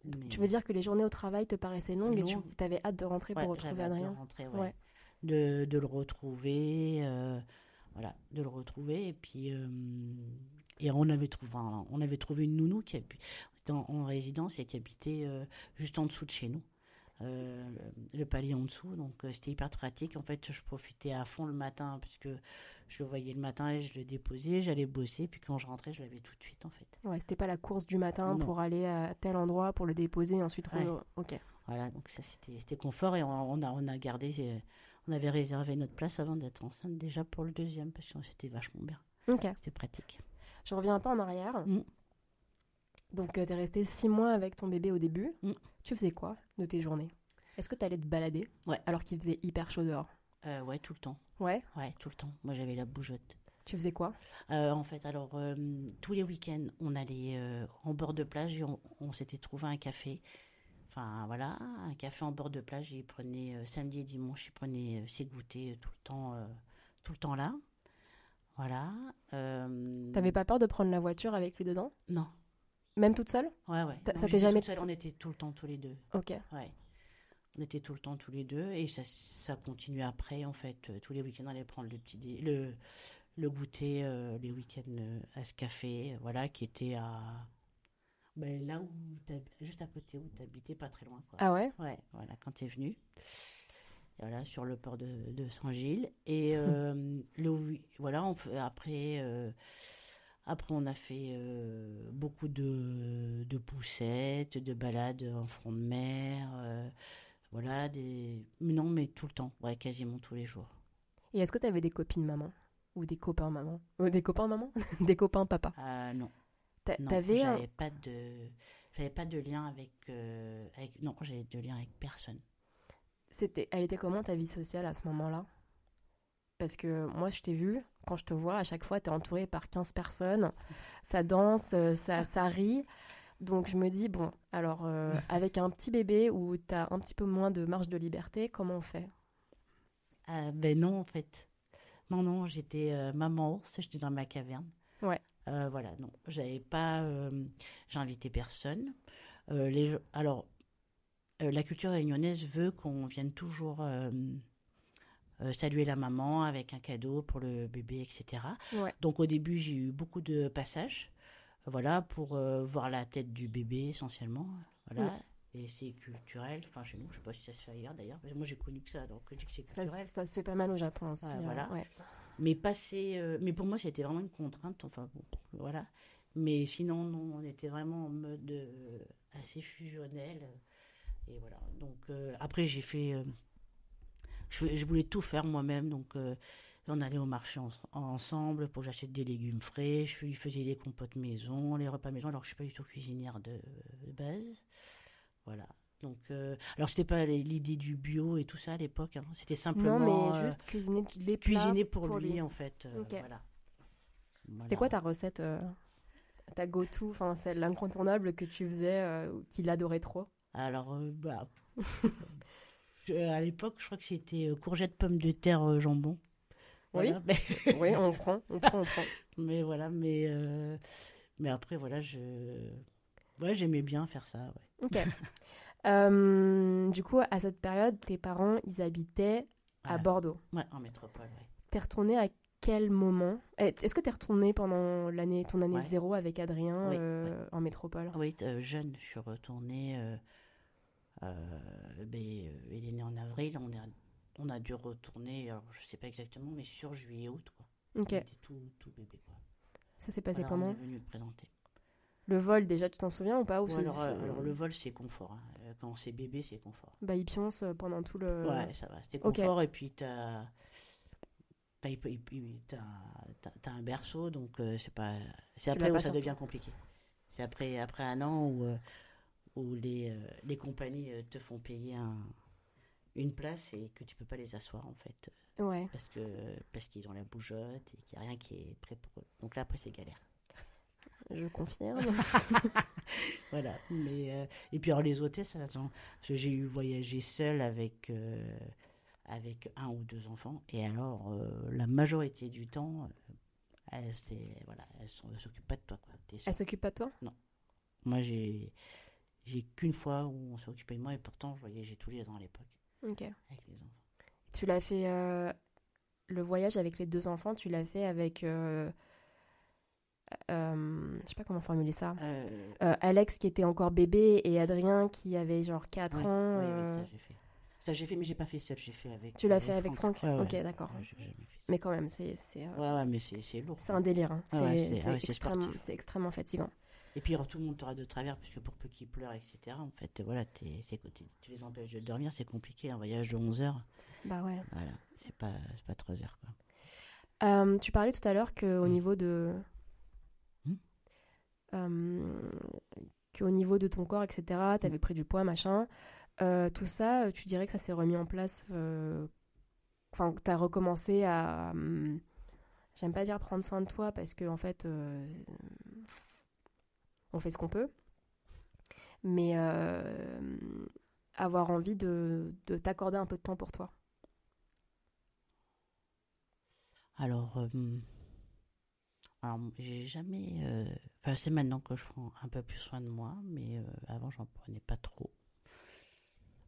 Mais- Tu veux dire que les journées au travail te paraissaient longues et tu avais hâte de rentrer Ouais, pour retrouver hâte de Adrien rentrer, ouais. Ouais. De, de le retrouver. euh, voilà, de le retrouver. Et puis, euh, et on avait trouvé, on avait trouvé une nounou qui était en, en résidence et qui habitait euh, juste en dessous de chez nous. Euh, le, palier en dessous, donc euh, c'était hyper pratique. En fait, je profitais à fond le matin puisque je le voyais le matin et je le déposais, j'allais bosser, puis quand je rentrais, je l'avais tout de suite en fait. Ouais, c'était pas la course du matin Non. pour aller à tel endroit pour le déposer et ensuite. Ouais. re- Ok. Voilà, donc ça c'était confort et on, on a on a gardé, euh, on avait réservé notre place avant d'être enceinte déjà pour le deuxième parce que c'était vachement bien, Ok. c'était pratique. Je reviens un peu en arrière. Mm. Donc, tu es resté six mois avec ton bébé au début. Mm. Tu faisais quoi de tes journées? Est-ce que tu allais te balader? Ouais. Alors qu'il faisait hyper chaud dehors. Euh, ouais, tout le temps, Ouais. ouais, tout le temps. Moi j'avais la bougeotte. Tu faisais quoi? Euh, en fait, alors euh, tous les week-ends, on allait euh, en bord de plage et on, on s'était trouvé un café. Enfin voilà, un café en bord de plage. Il prenait euh, samedi et dimanche, il prenait euh, ses goûters euh, tout le temps, euh, tout le temps là. Voilà. Euh, T'avais pas peur de prendre la voiture avec lui dedans? Non. Même toute seule Ouais, ouais. Non, ça t'est jamais- seule, On était tout le temps tous les deux. Ok. Ouais. On était tout le temps tous les deux et ça, ça continue après en fait. Euh, Tous les week-ends, on allait prendre le petit dé- le, le goûter euh, les week-ends euh, à ce café, voilà, qui était à ben, là où juste à côté où tu habitais, pas très loin. Quoi. Ah ouais? Ouais, voilà, quand tu es venu. Voilà, sur le port de, de Saint-Gilles. Et euh, le, voilà, on après, après, on a fait euh, beaucoup de, de poussettes, de balades en front de mer. euh, voilà, des. Non, mais tout le temps, ouais, quasiment tous les jours. Et est-ce que t'avais des copines maman? Ou des copains maman? Ou des copains maman? Des copains papa? Ah non, T'a- non T'avais un- j'avais pas de. J'avais pas de lien avec, euh, avec. Non, j'avais de lien avec personne. C'était, elle était comment ta vie sociale à ce moment-là? Parce que moi, je t'ai vu, quand je te vois, à chaque fois, tu es entouré par 15 personnes, ça danse, euh, ça, ça rit. Donc je me dis, bon, alors euh, avec un petit bébé où tu as un petit peu moins de marge de liberté, comment on fait? Ah, ben non, en fait. Non, non, j'étais euh, maman ours, j'étais dans ma caverne. Ouais. Voilà, non, j'avais pas. euh, J'invitais personne. Les, alors, la culture réunionnaise veut qu'on vienne toujours euh, saluer la maman avec un cadeau pour le bébé, etc. Ouais. Donc, au début, j'ai eu beaucoup de passages. Voilà, pour euh, voir la tête du bébé essentiellement. Voilà. Ouais. Et c'est culturel. Enfin, chez nous, je sais pas si ça se fait ailleurs d'ailleurs. mais Moi, j'ai connu que ça, donc je dis que c'est culturel. ça se fait pas mal au Japon aussi. Ouais, euh, voilà. Mais passer, euh, mais pour moi c'était vraiment une contrainte. Enfin bon, voilà. Mais sinon non, on était vraiment en mode assez fusionnel. Et voilà. Donc euh, après j'ai fait, euh, je, je voulais tout faire moi-même, donc euh, on allait au marché en- ensemble pour j'achète des légumes frais, je lui faisais des compotes maison, les repas maison, alors je suis pas du tout cuisinière de, de base. Voilà. Donc, euh, alors c'était pas l'idée du bio et tout ça à l'époque, hein. c'était simplement Non, mais euh, juste cuisiner les plats cuisiner pour, pour lui, lui. en fait. euh, Ok. voilà. C'était Voilà. quoi ta recette, ta go-to, enfin celle l'incontournable que tu faisais, euh, qu'il adorait trop? Alors, euh, bah, à l'époque, je crois que c'était euh, courgettes, pommes de terre, euh, jambon. Oui. Voilà, mais, Oui, on prend, on prend, on prend. mais voilà, mais, euh, mais après, voilà, je. Ouais, j'aimais bien faire ça, ouais. Ok. Euh, du coup, à cette période, tes parents, ils habitaient à. Bordeaux. Ouais, en métropole, ouais. T'es retourné à quel moment? Eh, Est-ce que t'es retourné pendant l'année, ton année Ouais. zéro avec Adrien Oui, euh, en métropole? Oui, euh, jeune, je suis retournée. Euh, euh, ben, euh, il est né en avril, on a, on a dû retourner, alors je sais pas exactement, mais sur juillet-août, quoi. On était tout, tout bébé, quoi. Ça s'est passé Voilà, on comment est venu le présenter. Le vol, déjà, tu t'en souviens ou pas ou alors, euh, alors, le vol, c'est confort. hein. Quand c'est bébé, c'est confort. Bah, il pionce pendant tout le. Ouais, ça va. C'était confort. Et puis, t'as. T'as, un berceau, donc euh, c'est pas. C'est après où ça devient compliqué. C'est après, après un an où, euh, où les, euh, les compagnies euh, te font payer un, une place et que tu peux pas les asseoir, en fait. Ouais. Parce, que, parce qu'ils ont la bougeotte et qu'il n'y a rien qui est prêt pour eux. Donc là, après, c'est galère. Je confirme. Voilà. Mais, euh, et puis alors les hôtesses, attends, parce que j'ai eu voyagé seule avec, euh, avec un ou deux enfants. Et alors, euh, la majorité du temps, elles, c'est- voilà, elles elles s'occupent pas de toi. Quoi. T'es seule. Elle s'occupe pas de toi? Moi, j'ai j'ai qu'une fois où on s'est occupé de moi et pourtant, je voyageais tous les ans à l'époque Ok. avec les enfants. Tu l'as fait. euh, Le voyage avec les deux enfants, tu l'as fait avec. euh, euh, je sais pas comment formuler ça. Euh, Euh, Alex qui était encore bébé et Adrien qui avait genre 4 ouais, ans. ouais, euh, ça j'ai fait. Ça j'ai fait, mais j'ai pas fait seul, j'ai fait avec. Tu l'as fait avec Franck, ouais. Ok, d'accord. Ouais. Mais quand même, c'est Ouais, ouais, mais c'est lourd. c'est un délire. hein. Ah extrêmement- c'est extrêmement fatigant. Et puis alors tout le monde t'aura de travers, puisque pour peu qu'ils pleurent, etc., en fait, voilà, c'est côté, tu les empêches de dormir, c'est compliqué, un voyage de 11 heures, Bah ouais. voilà, c'est pas, pas 3 heures, quoi. Euh, tu parlais tout à l'heure qu'au Mm. niveau de. Mm. Euh, qu'au niveau de ton corps, etc., tu avais pris du poids, machin. Euh, tout ça, tu dirais que ça s'est remis en place. euh, Enfin, que tu as recommencé à. hum, J'aime pas dire prendre soin de toi parce que, en fait, euh, on fait ce qu'on peut. Mais euh, avoir envie de, de t'accorder un peu de temps pour toi. Alors, euh, alors j'ai jamais, euh, enfin, c'est maintenant que je prends un peu plus soin de moi, mais avant, j'en prenais pas trop.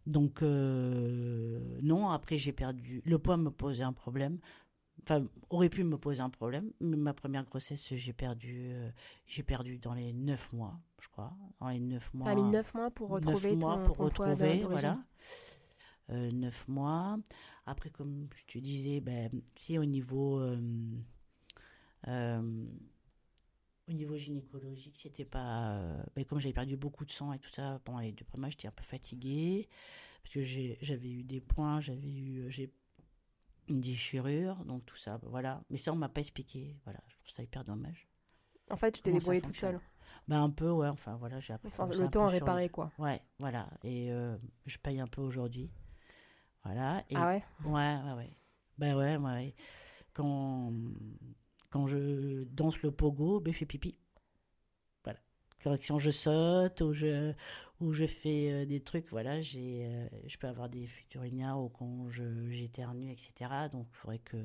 Donc, non, après, j'ai perdu, le poids me posait un problème, enfin, aurait pu me poser un problème, mais ma première grossesse, j'ai perdu, euh, j'ai perdu dans les 9 mois, je crois, dans les 9 mois. Ça a mis 9 mois pour retrouver Neuf mois ton, pour ton poids retrouver, voilà. Euh, neuf mois. Après, comme je te disais, ben, si au niveau, euh, euh, au niveau gynécologique, c'était pas. ben, comme j'avais perdu beaucoup de sang et tout ça pendant les deux premiers j'étais un peu fatiguée parce que j'avais eu des points, j'avais eu, j'ai une déchirure, donc tout ça, ben, voilà. Mais ça, on m'a pas expliqué. Voilà, je trouve ça hyper dommage. En fait, tu t'es débrouillée toute seule. Ben, un peu, ouais. Enfin, voilà, j'ai appris. Enfin, le temps à le réparer, quoi. Ouais, voilà. Et euh, je paye un peu aujourd'hui. Voilà. Et Ah ouais? Ouais, ouais, ouais. Ben ouais, ouais, ouais. Quand, quand je danse le pogo, ben je fais pipi. Quand je saute ou je, ou je fais euh, des trucs, voilà, j'ai, euh, je peux avoir des fuites urinaires ou quand je, j'éternue, etc. Donc il faudrait que.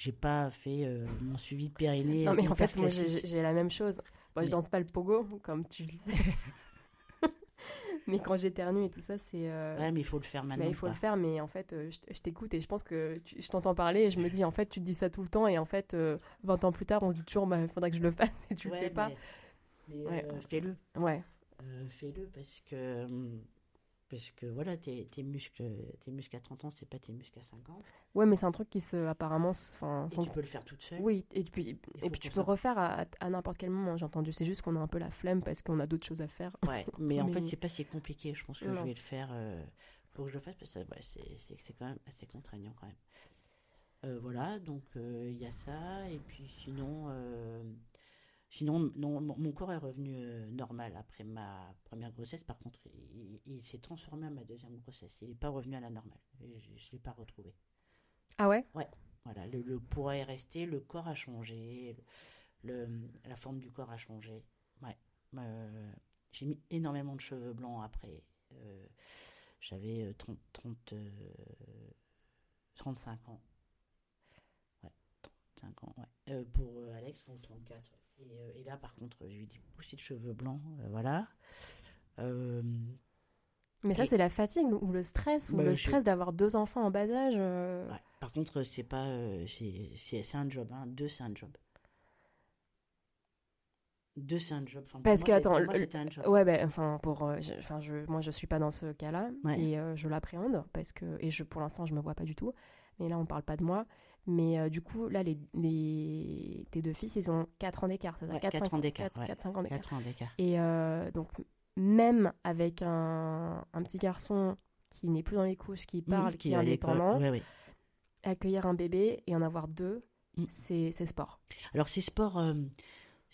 J'ai pas fait euh, mon suivi de périnée. Non, mais en fait, moi, j'ai la même chose. Moi, je Mais- danse pas le pogo, comme tu le sais. mais quand j'éternue et tout ça, c'est. euh, Ouais, mais il faut le faire maintenant. mais il faut quoi. le faire, mais en fait, je, je t'écoute et je pense que tu- je t'entends parler et je me dis, en fait, tu te dis ça tout le temps et en fait, euh, 20 ans plus tard, on se dit toujours, bah, il faudrait que je le fasse et tu Ouais, le fais pas. Mais, mais, Ouais. euh, fais-le. Ouais. Euh, fais-le parce que hum, parce que voilà tes, tes muscles tes muscles à 30 ans c'est pas tes muscles à 50 Ouais, mais c'est un truc qui se. Apparemment. Enfin, tu peux le faire toute seule Oui, et puis, et puis tu peux refaire à, à n'importe quel moment, j'ai entendu. C'est juste qu'on a un peu la flemme parce qu'on a d'autres choses à faire. ouais mais en fait c'est pas si compliqué je pense que Non. je vais le faire euh, faut que je le fasse parce que ouais, c'est quand même assez contraignant quand même. Euh, voilà, donc euh, il y a ça et puis sinon sinon non mon, corps est revenu euh, normal après ma première grossesse. Par contre, il, il s'est transformé à ma deuxième grossesse. Il n'est pas revenu à la normale. Je, je l'ai pas retrouvé. Ah ouais? Voilà, le, le poids est resté, le corps a changé, le, le- la forme du corps a changé. Ouais. Euh, j'ai mis énormément de cheveux blancs après. Euh, J'avais euh, 30, 30, euh, 35 ans. Ouais, 35 ans, ouais. Pour Alex, ou 34. Et, euh, et là, par contre, j'ai eu des poussis de cheveux blancs. euh, voilà. Euh, Mais ça, Et- c'est la fatigue ou le stress, ou Bah, le je- stress d'avoir deux enfants en bas âge. euh, ouais. Par contre, c'est pas. c'est un job. Hein. Deux, c'est un job. Deux, c'est un job. Enfin, Parce que, attends, moi, un job. Ouais, ben, enfin, pour, je, enfin, je, moi, je suis pas dans ce cas-là Ouais. et je l'appréhende parce que, et je, pour l'instant, je me vois pas du tout. Mais là, on parle pas de moi. Mais euh, du coup, là, les, les, tes deux fils, ils ont 4 ans d'écart, Ouais, 4, quatre ans d'écart, ouais. 4, 5 ans d'écart. 4 ans d'écart. Et euh, donc, même avec un, un petit garçon qui n'est plus dans les couches, qui parle, Mmh, qui est à l'école. indépendant, Ouais, accueillir un bébé et en avoir deux, Mmh. c'est c'est sport. Alors, c'est sport. euh,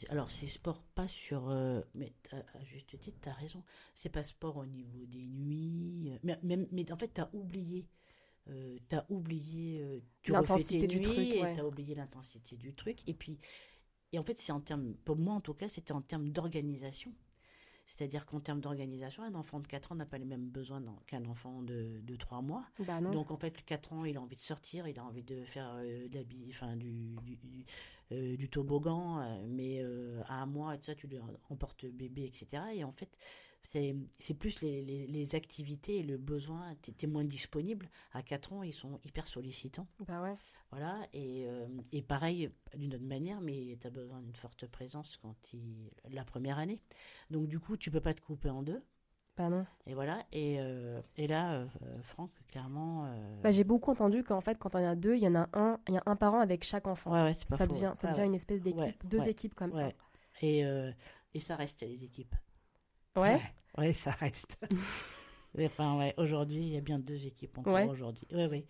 alors, c'est sport pas sur. euh, mais à juste titre, tu as raison. C'est pas sport au niveau des nuits. euh, Mais, même, mais en fait, tu as oublié. Euh, tu as oublié. euh, tu refais L'intensité tes du nuits truc, et ouais. tu as oublié l'intensité du truc. Et puis. Et en fait, c'est en termes. Pour moi, en tout cas, c'était en termes d'organisation. C'est-à-dire qu'en termes d'organisation, un enfant de 4 ans n'a pas les mêmes besoins qu'un enfant de, de 3 mois. Bah. Donc en fait, le 4 ans, il a envie de sortir, il a envie de faire euh, de la bi- enfin, du, du, du, euh, du toboggan, mais euh, à un mois, et tout ça, tu lui emportes bébé, etc. Et en fait, c'est plus les, les, les activités et le besoin, tu es moins disponible. À 4 ans, ils sont hyper sollicitants. Bah ouais. Voilà, et, euh, et pareil, d'une autre manière, mais tu as besoin d'une forte présence quand il, la première année. Donc du coup, tu peux pas te couper en deux. Bah non. Et voilà, et, euh, et là, euh, Franck, clairement... euh, Bah, j'ai beaucoup entendu qu'en fait, quand on y a deux, il y en a un, il y a un parent avec chaque enfant. Ouais, ouais, c'est pas ça faux. devient, ça devient une espèce d'équipe, deux équipes comme Ouais. Et, et ça reste les équipes. Ouais. Ouais, ça reste. enfin, ouais, aujourd'hui, il y a bien deux équipes encore Ouais. aujourd'hui. Ouais, ouais.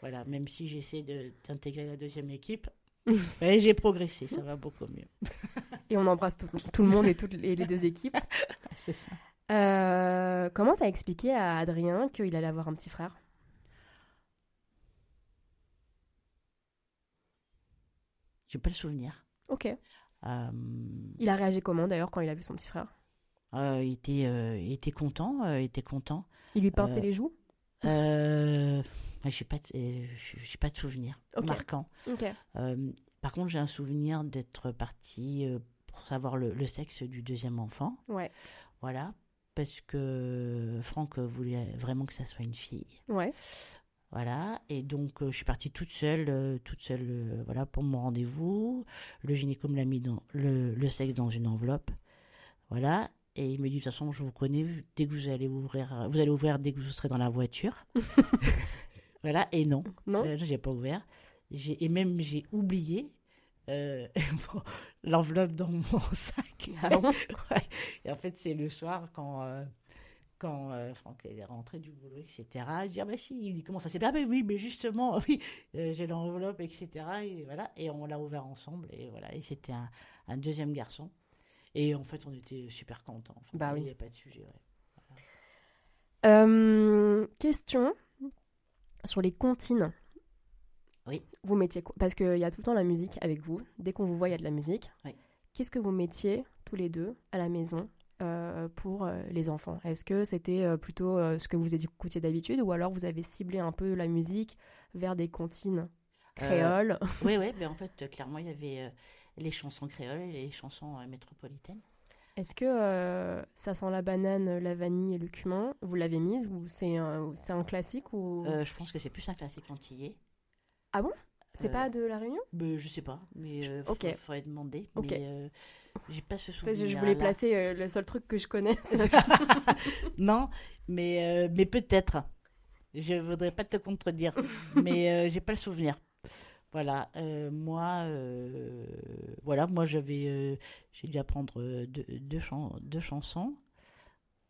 Voilà, même si j'essaie de d'intégrer la deuxième équipe, j'ai progressé, ça va beaucoup mieux. Et on embrasse tout, tout le monde et toutes les, les deux équipes. C'est ça. Euh, comment t'as expliqué à Adrien qu'il allait avoir un petit frère? J'ai pas le souvenir. Ok. Euh, Il a réagi comment d'ailleurs quand il a vu son petit frère? Il, était, euh, était content, euh, il était content. Il lui pinçait Euh, les joues? Euh, j'ai pas, de- euh, j'ai pas de souvenir marquant. Ok. Euh, par contre, j'ai un souvenir d'être partie euh, pour savoir le, le sexe du deuxième enfant. Ouais. Voilà. Parce que Franck voulait vraiment que ça soit une fille. Ouais. Voilà. Et donc, euh, je suis partie toute seule, euh, toute seule, euh, voilà, pour mon rendez-vous. Le gynéco me l'a mis dans le, le sexe dans une enveloppe. Voilà. Et il me dit, de toute façon, je vous connais, dès que vous allez ouvrir, vous allez ouvrir dès que vous serez dans la voiture. voilà. Et non. Non Euh, j'ai pas ouvert. J'ai, et même, j'ai oublié euh, l'enveloppe dans mon sac. Ah bon? Ouais. Et en fait, c'est le soir quand, euh, quand euh, Franck est rentré du boulot, etc. Je dis, ah bah si, il dit, comment ça s'est fait Ah bah oui, mais justement, oui, euh, j'ai l'enveloppe, etc. Et voilà, et on l'a ouvert ensemble, et voilà, et c'était un, un deuxième garçon. Et en fait, on était super contents. Enfin, Bah oui. Il n'y a pas de sujet, ouais. Euh, question sur les comptines. Oui. Vous mettiez quoi? Parce qu'il y a tout le temps la musique avec vous. Dès qu'on vous voit, il y a de la musique. Oui. Qu'est-ce que vous mettiez tous les deux à la maison euh, pour euh, les enfants? Est-ce que c'était euh, plutôt ce que vous écoutiez d'habitude ou alors vous avez ciblé un peu la musique vers des comptines créoles? Oui, oui, mais en fait, clairement, il y avait les chansons créoles et les chansons euh, métropolitaines. Est-ce que euh, ça sent la banane, la vanille et le cumin? Vous l'avez mise ou c'est un, c'est un classique ou? Euh, je pense que c'est plus un classique antillais. Ah bon? C'est Euh, pas de la Réunion? Ben, je sais pas, mais faut- faudrait demander. Mais j'ai pas ce souvenir. Je voulais placer le seul truc que je connais. non, mais, mais peut-être. Je voudrais pas te contredire, mais j'ai pas le souvenir. Voilà, euh, moi, euh, voilà, moi j'avais, euh, j'ai dû apprendre deux, deux, chan- deux chansons.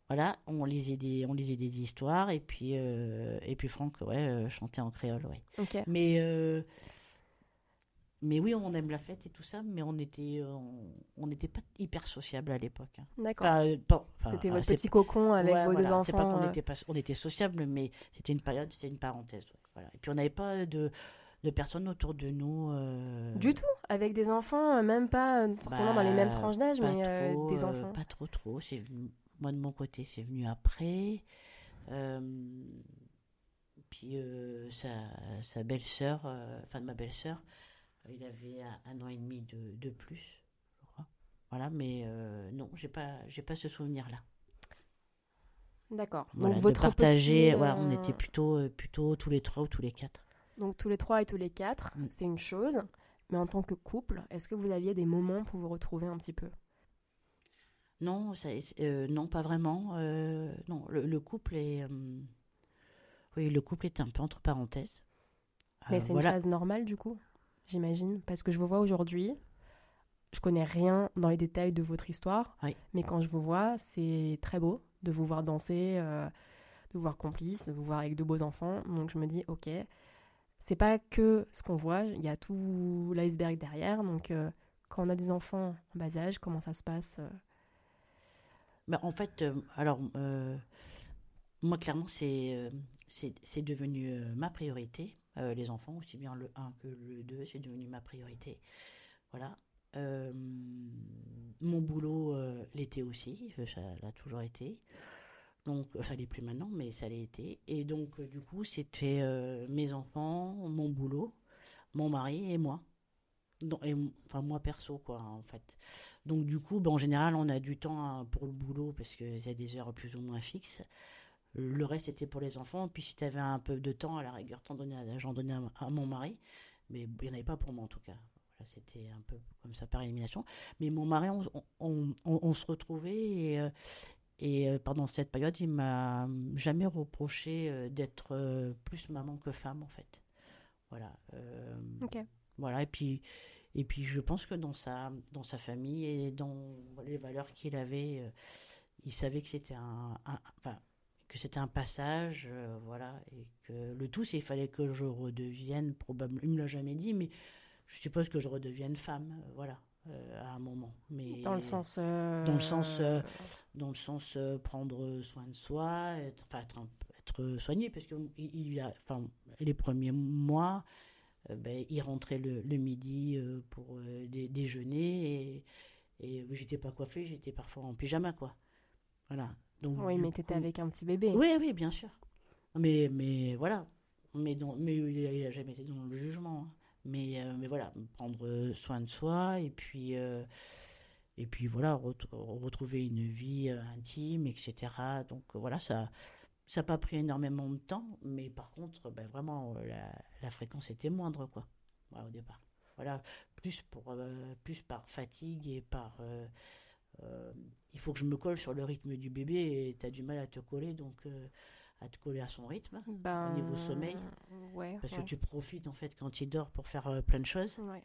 Voilà, on lisait des, on lisait des histoires et puis, et puis Franck, ouais, chantait en créole, ouais. Mais, mais oui, on aime la fête et tout ça, mais on était, on n'était pas hyper sociable à l'époque. hein. D'accord. Enfin, pas- enfin, C'était votre petit cocon avec ouais, vos voilà, deux C'est pas enfants. qu'on était pas, on était sociable, mais c'était une période, c'était une parenthèse. ouais, voilà. Et puis on n'avait pas de, de personnes autour de nous. euh, Du tout, avec des enfants, euh, même pas euh, forcément dans les mêmes Bah, tranches d'âge, mais euh, des enfants. Pas trop, trop. C'est venu- moi de mon côté, c'est venu après. Puis sa, sa belle-sœur, enfin de ma belle-sœur, il avait un, an et demi de, de plus, je crois. Voilà, mais non, j'ai pas, j'ai pas ce souvenir-là. D'accord. Voilà, donc votre partager, petit, on était plutôt, plutôt tous les trois ou tous les quatre. Donc tous les trois et tous les quatre, Mm. c'est une chose. Mais en tant que couple, est-ce que vous aviez des moments pour vous retrouver un petit peu? Non, ça- euh, non, pas vraiment. euh, non, le, le couple est, euh, oui, le couple est un peu entre parenthèses. Mais c'est voilà. une phase normale du coup, j'imagine. Parce que je vous vois aujourd'hui, je connais rien dans les détails de votre histoire, Oui. mais quand je vous vois, c'est très beau de vous voir danser, de vous voir complice, de vous voir avec de beaux enfants. Donc je me dis, ok, c'est pas que ce qu'on voit, il y a tout l'iceberg derrière. Donc euh, quand on a des enfants en bas âge, comment ça se passe euh? Bah, en fait, euh, alors, moi, clairement, c'est c'est devenu ma priorité. Les enfants, aussi bien le 1 que le 2, c'est devenu ma priorité. Voilà. Mon boulot l'était aussi, ça l'a toujours été. Donc, euh, ça l'est plus maintenant, mais ça l'a été. Et donc, euh, du coup, c'était euh, mes enfants, mon boulot, mon mari et moi. Enfin, moi perso, quoi, en fait. Donc, du coup, ben, en général, on a du temps hein, pour le boulot parce qu'il y a des heures plus ou moins fixes. Le reste, c'était pour les enfants. Puis, si tu avais un peu de temps, à la rigueur, t'en donnais j'en donnais à, à mon mari. Mais il n'y en avait pas pour moi, en tout cas. C'était un peu comme ça par élimination. Mais mon mari, on, on- on- on se retrouvait et, euh, et euh, pendant cette période, il m'a jamais reproché euh, d'être euh, plus maman que femme, en fait. Voilà. voilà, et puis, et puis je pense que dans sa, dans sa famille et dans les valeurs qu'il avait, il savait que c'était un, un- enfin, que c'était un passage, euh, voilà, et que le tout, c'est qu'il fallait que je redevienne, probablement, il me l'a jamais dit, mais je suppose que je redevienne femme, euh, voilà, euh, à un moment. Mais Dans le sens. euh, Dans le sens, euh, dans le sens prendre soin de soi, être, enfin, être, soigné, parce que il il y a, enfin, les premiers mois, ben, il rentrait le, le midi pour dé- déjeuner et, et j'étais pas coiffée, j'étais parfois en pyjama, quoi. Voilà. Donc, Oui, mais t'étais coup- avec un petit bébé. Oui, oui, bien sûr. Mais, mais voilà. Mais, dans, mais il n'a jamais été dans le jugement. hein. Mais, euh, mais voilà, prendre soin de soi et puis, euh, et puis voilà, ret- retrouver une vie euh, intime, etc. Donc euh, voilà, ça ça n'a pas pris énormément de temps, mais par contre, ben, vraiment, euh, la, la fréquence était moindre, quoi, au départ. Voilà, plus, pour, euh, plus par fatigue et par... euh, euh, il faut que je me colle sur le rythme du bébé et tu as du mal à te coller, donc euh, à te coller à son rythme, Ben, Au niveau sommeil, Ouais. parce ouais. que tu profites en fait quand il dort pour faire euh, plein de choses. Ouais.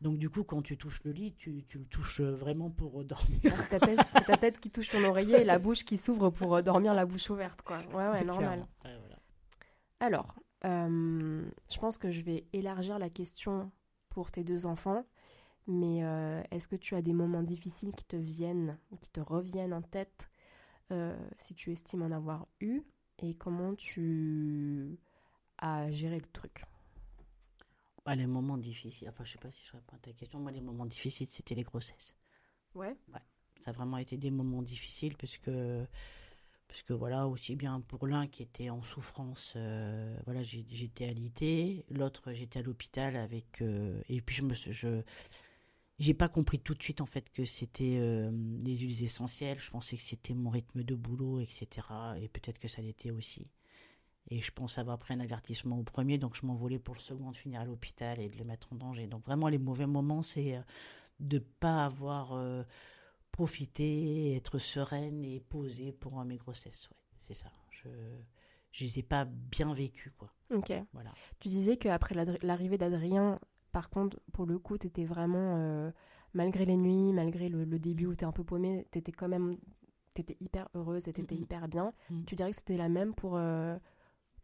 Donc du coup, quand tu touches le lit, tu, tu le touches euh, vraiment pour euh, dormir. C'est ta, tête, c'est ta tête qui touche ton oreiller et la bouche qui s'ouvre pour dormir la bouche ouverte, quoi. Ouais, ouais, normal. Voilà. Alors, euh, je pense que je vais élargir la question pour tes deux enfants. Mais euh, est-ce que tu as des moments difficiles qui te viennent, qui te reviennent en tête, euh, si tu estimes en avoir eu, et comment tu as géré le truc? Bah, les moments difficiles, enfin je sais pas si je réponds à ta question, moi les moments difficiles c'était les grossesses. Ouais. Ça a vraiment été des moments difficiles parce que, parce que voilà, aussi bien pour l'un qui était en souffrance, euh, voilà, j'étais alité, l'autre j'étais à l'hôpital avec, euh, et puis je me, suis- je, j'ai pas compris tout de suite en fait que c'était euh, les huiles essentielles. Je pensais que c'était mon rythme de boulot, etc. Et peut-être que ça l'était aussi. Et je pense avoir pris un avertissement au premier, donc je m'envolais pour le second de finir à l'hôpital et de le mettre en danger. Donc vraiment les mauvais moments, c'est euh, de pas avoir euh, profité, être sereine et posée pour mes grossesses. Ouais, c'est ça. Je je les ai pas bien vécues, quoi. Ok. Voilà. Tu disais qu'après l'arrivée d'Adrien, par contre, pour le coup, t'étais vraiment, euh, malgré les nuits, malgré le, le début où t'es un peu paumé, t'étais quand même t'étais hyper heureuse et t'étais Mm, mm. hyper bien. Mm. Tu dirais que c'était la même pour, euh,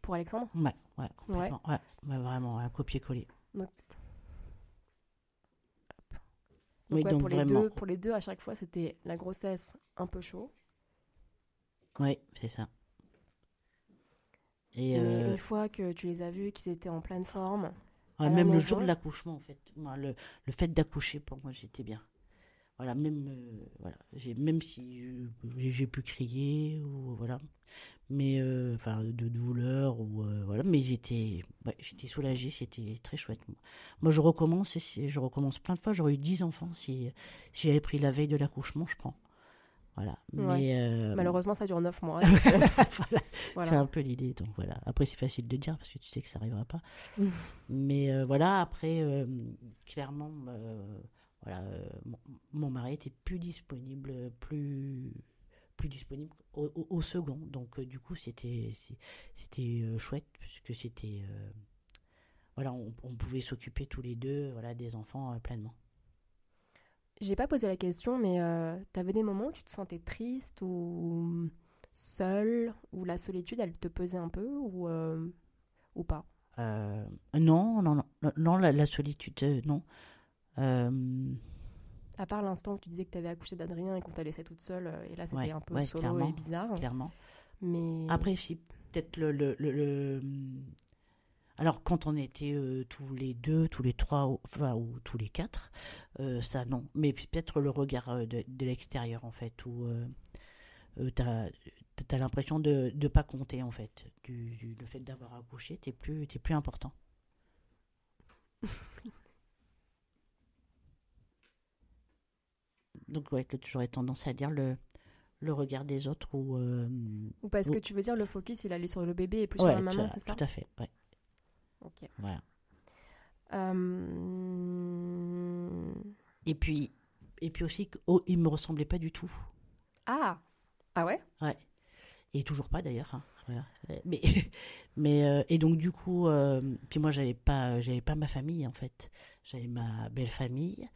pour Alexandre? Ouais, ouais, complètement. Ouais, ouais, vraiment, un copier-coller. Donc, Oui, ouais, donc pour, les deux, pour les deux, à chaque fois, c'était la grossesse un peu chaud. Oui, c'est ça. Et Mais euh, une fois que tu les as vus, qu'ils étaient en pleine forme, même le jour de l'accouchement, en fait, moi, le, le fait d'accoucher, pour moi, j'étais bien. Voilà, même, euh, voilà, j'ai, même si j'ai, pu crier, ou voilà, mais, euh, enfin, de douleur, ou euh, voilà, mais j'étais, ouais, j'étais soulagée, c'était très chouette. Moi, Moi, je recommence, je recommence plein de fois, j'aurais eu 10 enfants, si, si j'avais pris la veille de l'accouchement, je prends. Voilà. Ouais. Mais, euh, malheureusement, ça dure 9 mois. voilà. Voilà. C'est un peu l'idée. Donc voilà. Après, c'est facile de dire parce que tu sais que ça n'arrivera pas. Mais euh, voilà, après, euh, clairement, euh, voilà, euh, mon, mon mari était plus disponible, plus plus disponible au, au- au second. Donc euh, du coup, c'était euh, chouette puisque c'était euh, voilà, on, on pouvait s'occuper tous les deux, voilà, des enfants euh, pleinement. J'ai pas posé la question, mais euh, t'avais des moments où tu te sentais triste ou seule, ou la solitude, elle te pesait un peu, ou, euh, ou pas? Euh, non, non, non, la, la solitude, non. À part l'instant où tu disais que t'avais accouché d'Adrien et qu'on t'a laissé toute seule, et là c'était Ouais, un peu ouais, solo et bizarre. clairement. Mais Après, si, peut-être le, le, le, le- Alors, quand on était euh, tous les deux, tous les trois, ou- enfin, ou tous les quatre, euh, ça, non. Mais peut-être le regard euh, de, de l'extérieur, en fait, où t'as as, l'impression de ne pas compter, en fait. Du, du- le fait d'avoir accouché, t'es plus, t'es plus important. Donc, ouais, j'aurais tendance à dire le, le regard des autres ou. euh, Ou parce que tu veux dire le focus il allait sur le bébé et plus ouais, sur la maman, c'est ça? Tout à fait, ouais. Ok. Voilà. Euh, Et puis, et puis aussi, oh, il me ressemblait pas du tout. Ah Ah ouais? Ouais. Et toujours pas d'ailleurs. hein. Voilà. Euh, Mais, mais euh, et donc du coup, euh, puis moi j'avais pas, j'avais pas ma famille en fait. J'avais ma belle famille.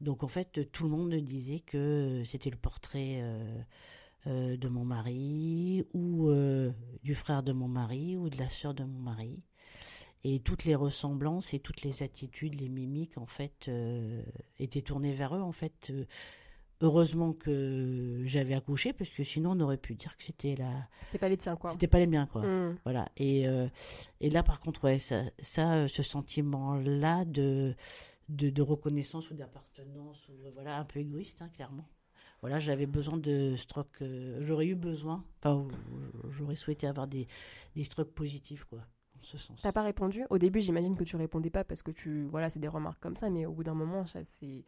Donc en fait, tout le monde disait que c'était le portrait euh, euh, de mon mari ou euh, du frère de mon mari ou de la sœur de mon mari. Et toutes les ressemblances et toutes les attitudes, les mimiques, en fait, euh, étaient tournées vers eux. En fait, Euh, heureusement que j'avais accouché, parce que sinon on aurait pu dire que c'était la, C'était pas les tiens quoi. c'était pas les miens, quoi. Hmm. Voilà. Et, euh, et là, par contre, ouais, ça, ça ce sentiment-là de, de, de reconnaissance ou d'appartenance, ou voilà, un peu égoïste, hein, clairement. Voilà, j'avais besoin de stroke. euh, j'aurais eu besoin, enfin, j'aurais souhaité avoir des, des strokes positifs, quoi, ce sens. T'as pas répondu? Au début, j'imagine que tu répondais pas parce que tu voilà, c'est des remarques comme ça, mais au bout d'un moment, ça, c'est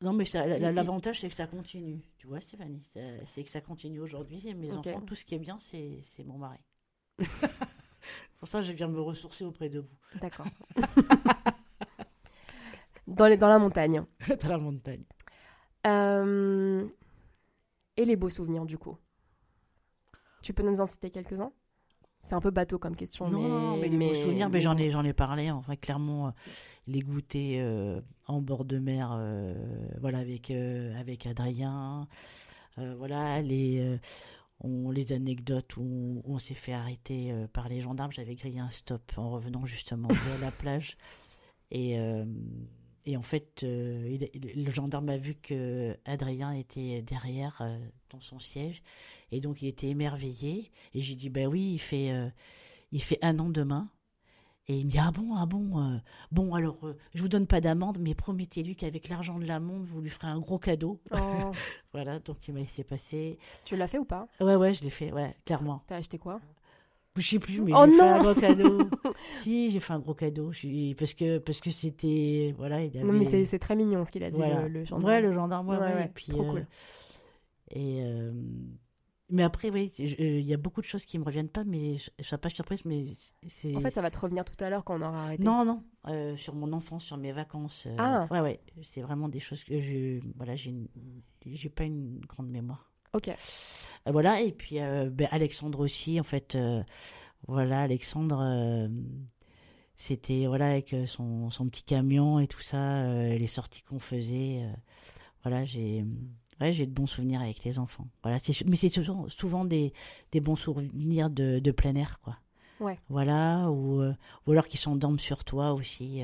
Non, mais l'avantage, c'est que ça continue. Tu vois, Stéphanie, c'est que ça continue aujourd'hui. Et mes enfants, tout ce qui est bien, c'est c'est mon mari. Pour ça, je viens me ressourcer auprès de vous, D'accord. dans, les, dans la montagne. dans la montagne. Euh, Et les beaux souvenirs, du coup Tu peux nous en citer quelques-uns? C'est un peu bateau comme question. Non, mais, non, mais les beaux souvenirs, mais j'en ai, j'en ai parlé. Enfin, clairement, euh, les goûter euh, en bord de mer, euh, voilà, avec euh, avec Adrien. Voilà, les on, les anecdotes où on, on s'est fait arrêter par les gendarmes. J'avais grillé un stop en revenant justement de la plage. Et, et en fait, euh, il- le gendarme a vu que Adrien était derrière euh, dans son siège. Et donc, il était émerveillé. Et j'ai dit, ben oui, il fait, euh, il fait un an demain. Et il me dit, ah bon, ah bon, bon, alors, je vous donne pas d'amende, mais promettez-lui qu'avec l'argent de l'amende, vous lui ferez un gros cadeau. Oh, Voilà, donc il m'a laissé passer. tu l'as fait ou pas? Ouais, ouais, je l'ai fait, ouais, clairement. T'as acheté quoi? Je sais plus, mais Oh j'ai fait un gros cadeau. si, j'ai fait un gros cadeau. Parce que parce que c'était. Voilà, il avait. Non, mais c'est très mignon ce qu'il a dit, voilà. le, le gendarme. Ouais, le gendarme, ouais, Ouais, ouais, ouais, et puis, trop euh, cool. Et. euh, mais après, oui, euh, il y a beaucoup de choses qui me reviennent pas, mais je ne serais pas surprise, mais c'est. En fait, ça va te revenir tout à l'heure quand on aura arrêté. Non, non, euh, sur mon enfance, sur mes vacances. euh, Ah. Ouais, ouais, c'est vraiment des choses que je. Voilà, j'ai une- j'ai pas une grande mémoire. Ok. Euh, voilà, et puis euh, ben, Alexandre aussi, en fait. euh, voilà, Alexandre, c'était voilà avec son, son petit camion et tout ça, euh, les sorties qu'on faisait. euh, voilà, j'ai Ouais, j'ai de bons souvenirs avec les enfants. Voilà, c'est mais c'est souvent, souvent des, des bons souvenirs de, de plein air, quoi. Ouais. Voilà, ou, euh, ou alors qui s'endorment sur toi aussi.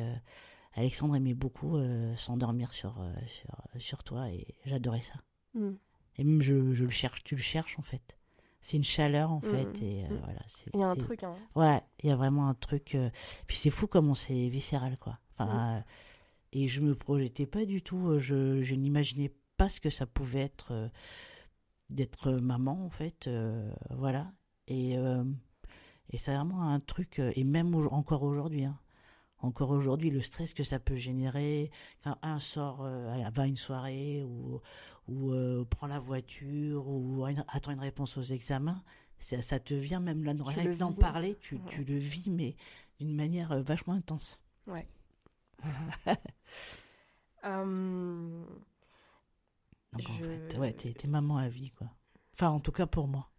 Alexandre aimait beaucoup s'endormir sur, sur, sur toi et j'adorais ça. Mm. Et même je, je le cherche, tu le cherches en fait. C'est une chaleur en fait et euh, voilà. Il y a un truc, hein. Ouais, il y a vraiment un truc. euh, Puis c'est fou comment c'est viscéral quoi. Enfin, euh, et je me projetais pas du tout. Je, je n'imaginais pas ce que ça pouvait être d'être maman en fait. voilà. Et et c'est vraiment un truc. et même au- encore aujourd'hui. hein. Encore aujourd'hui, le stress que ça peut générer quand un sort, euh, va à une soirée ou, ou euh, prend la voiture ou a une- attend une réponse aux examens, ça, ça te vient même là, rien d'en parler, tu, Ouais. tu le vis, mais d'une manière euh, vachement intense. Euh, Donc Je- en fait, ouais, t'es maman à vie, quoi. Enfin, en tout cas pour moi.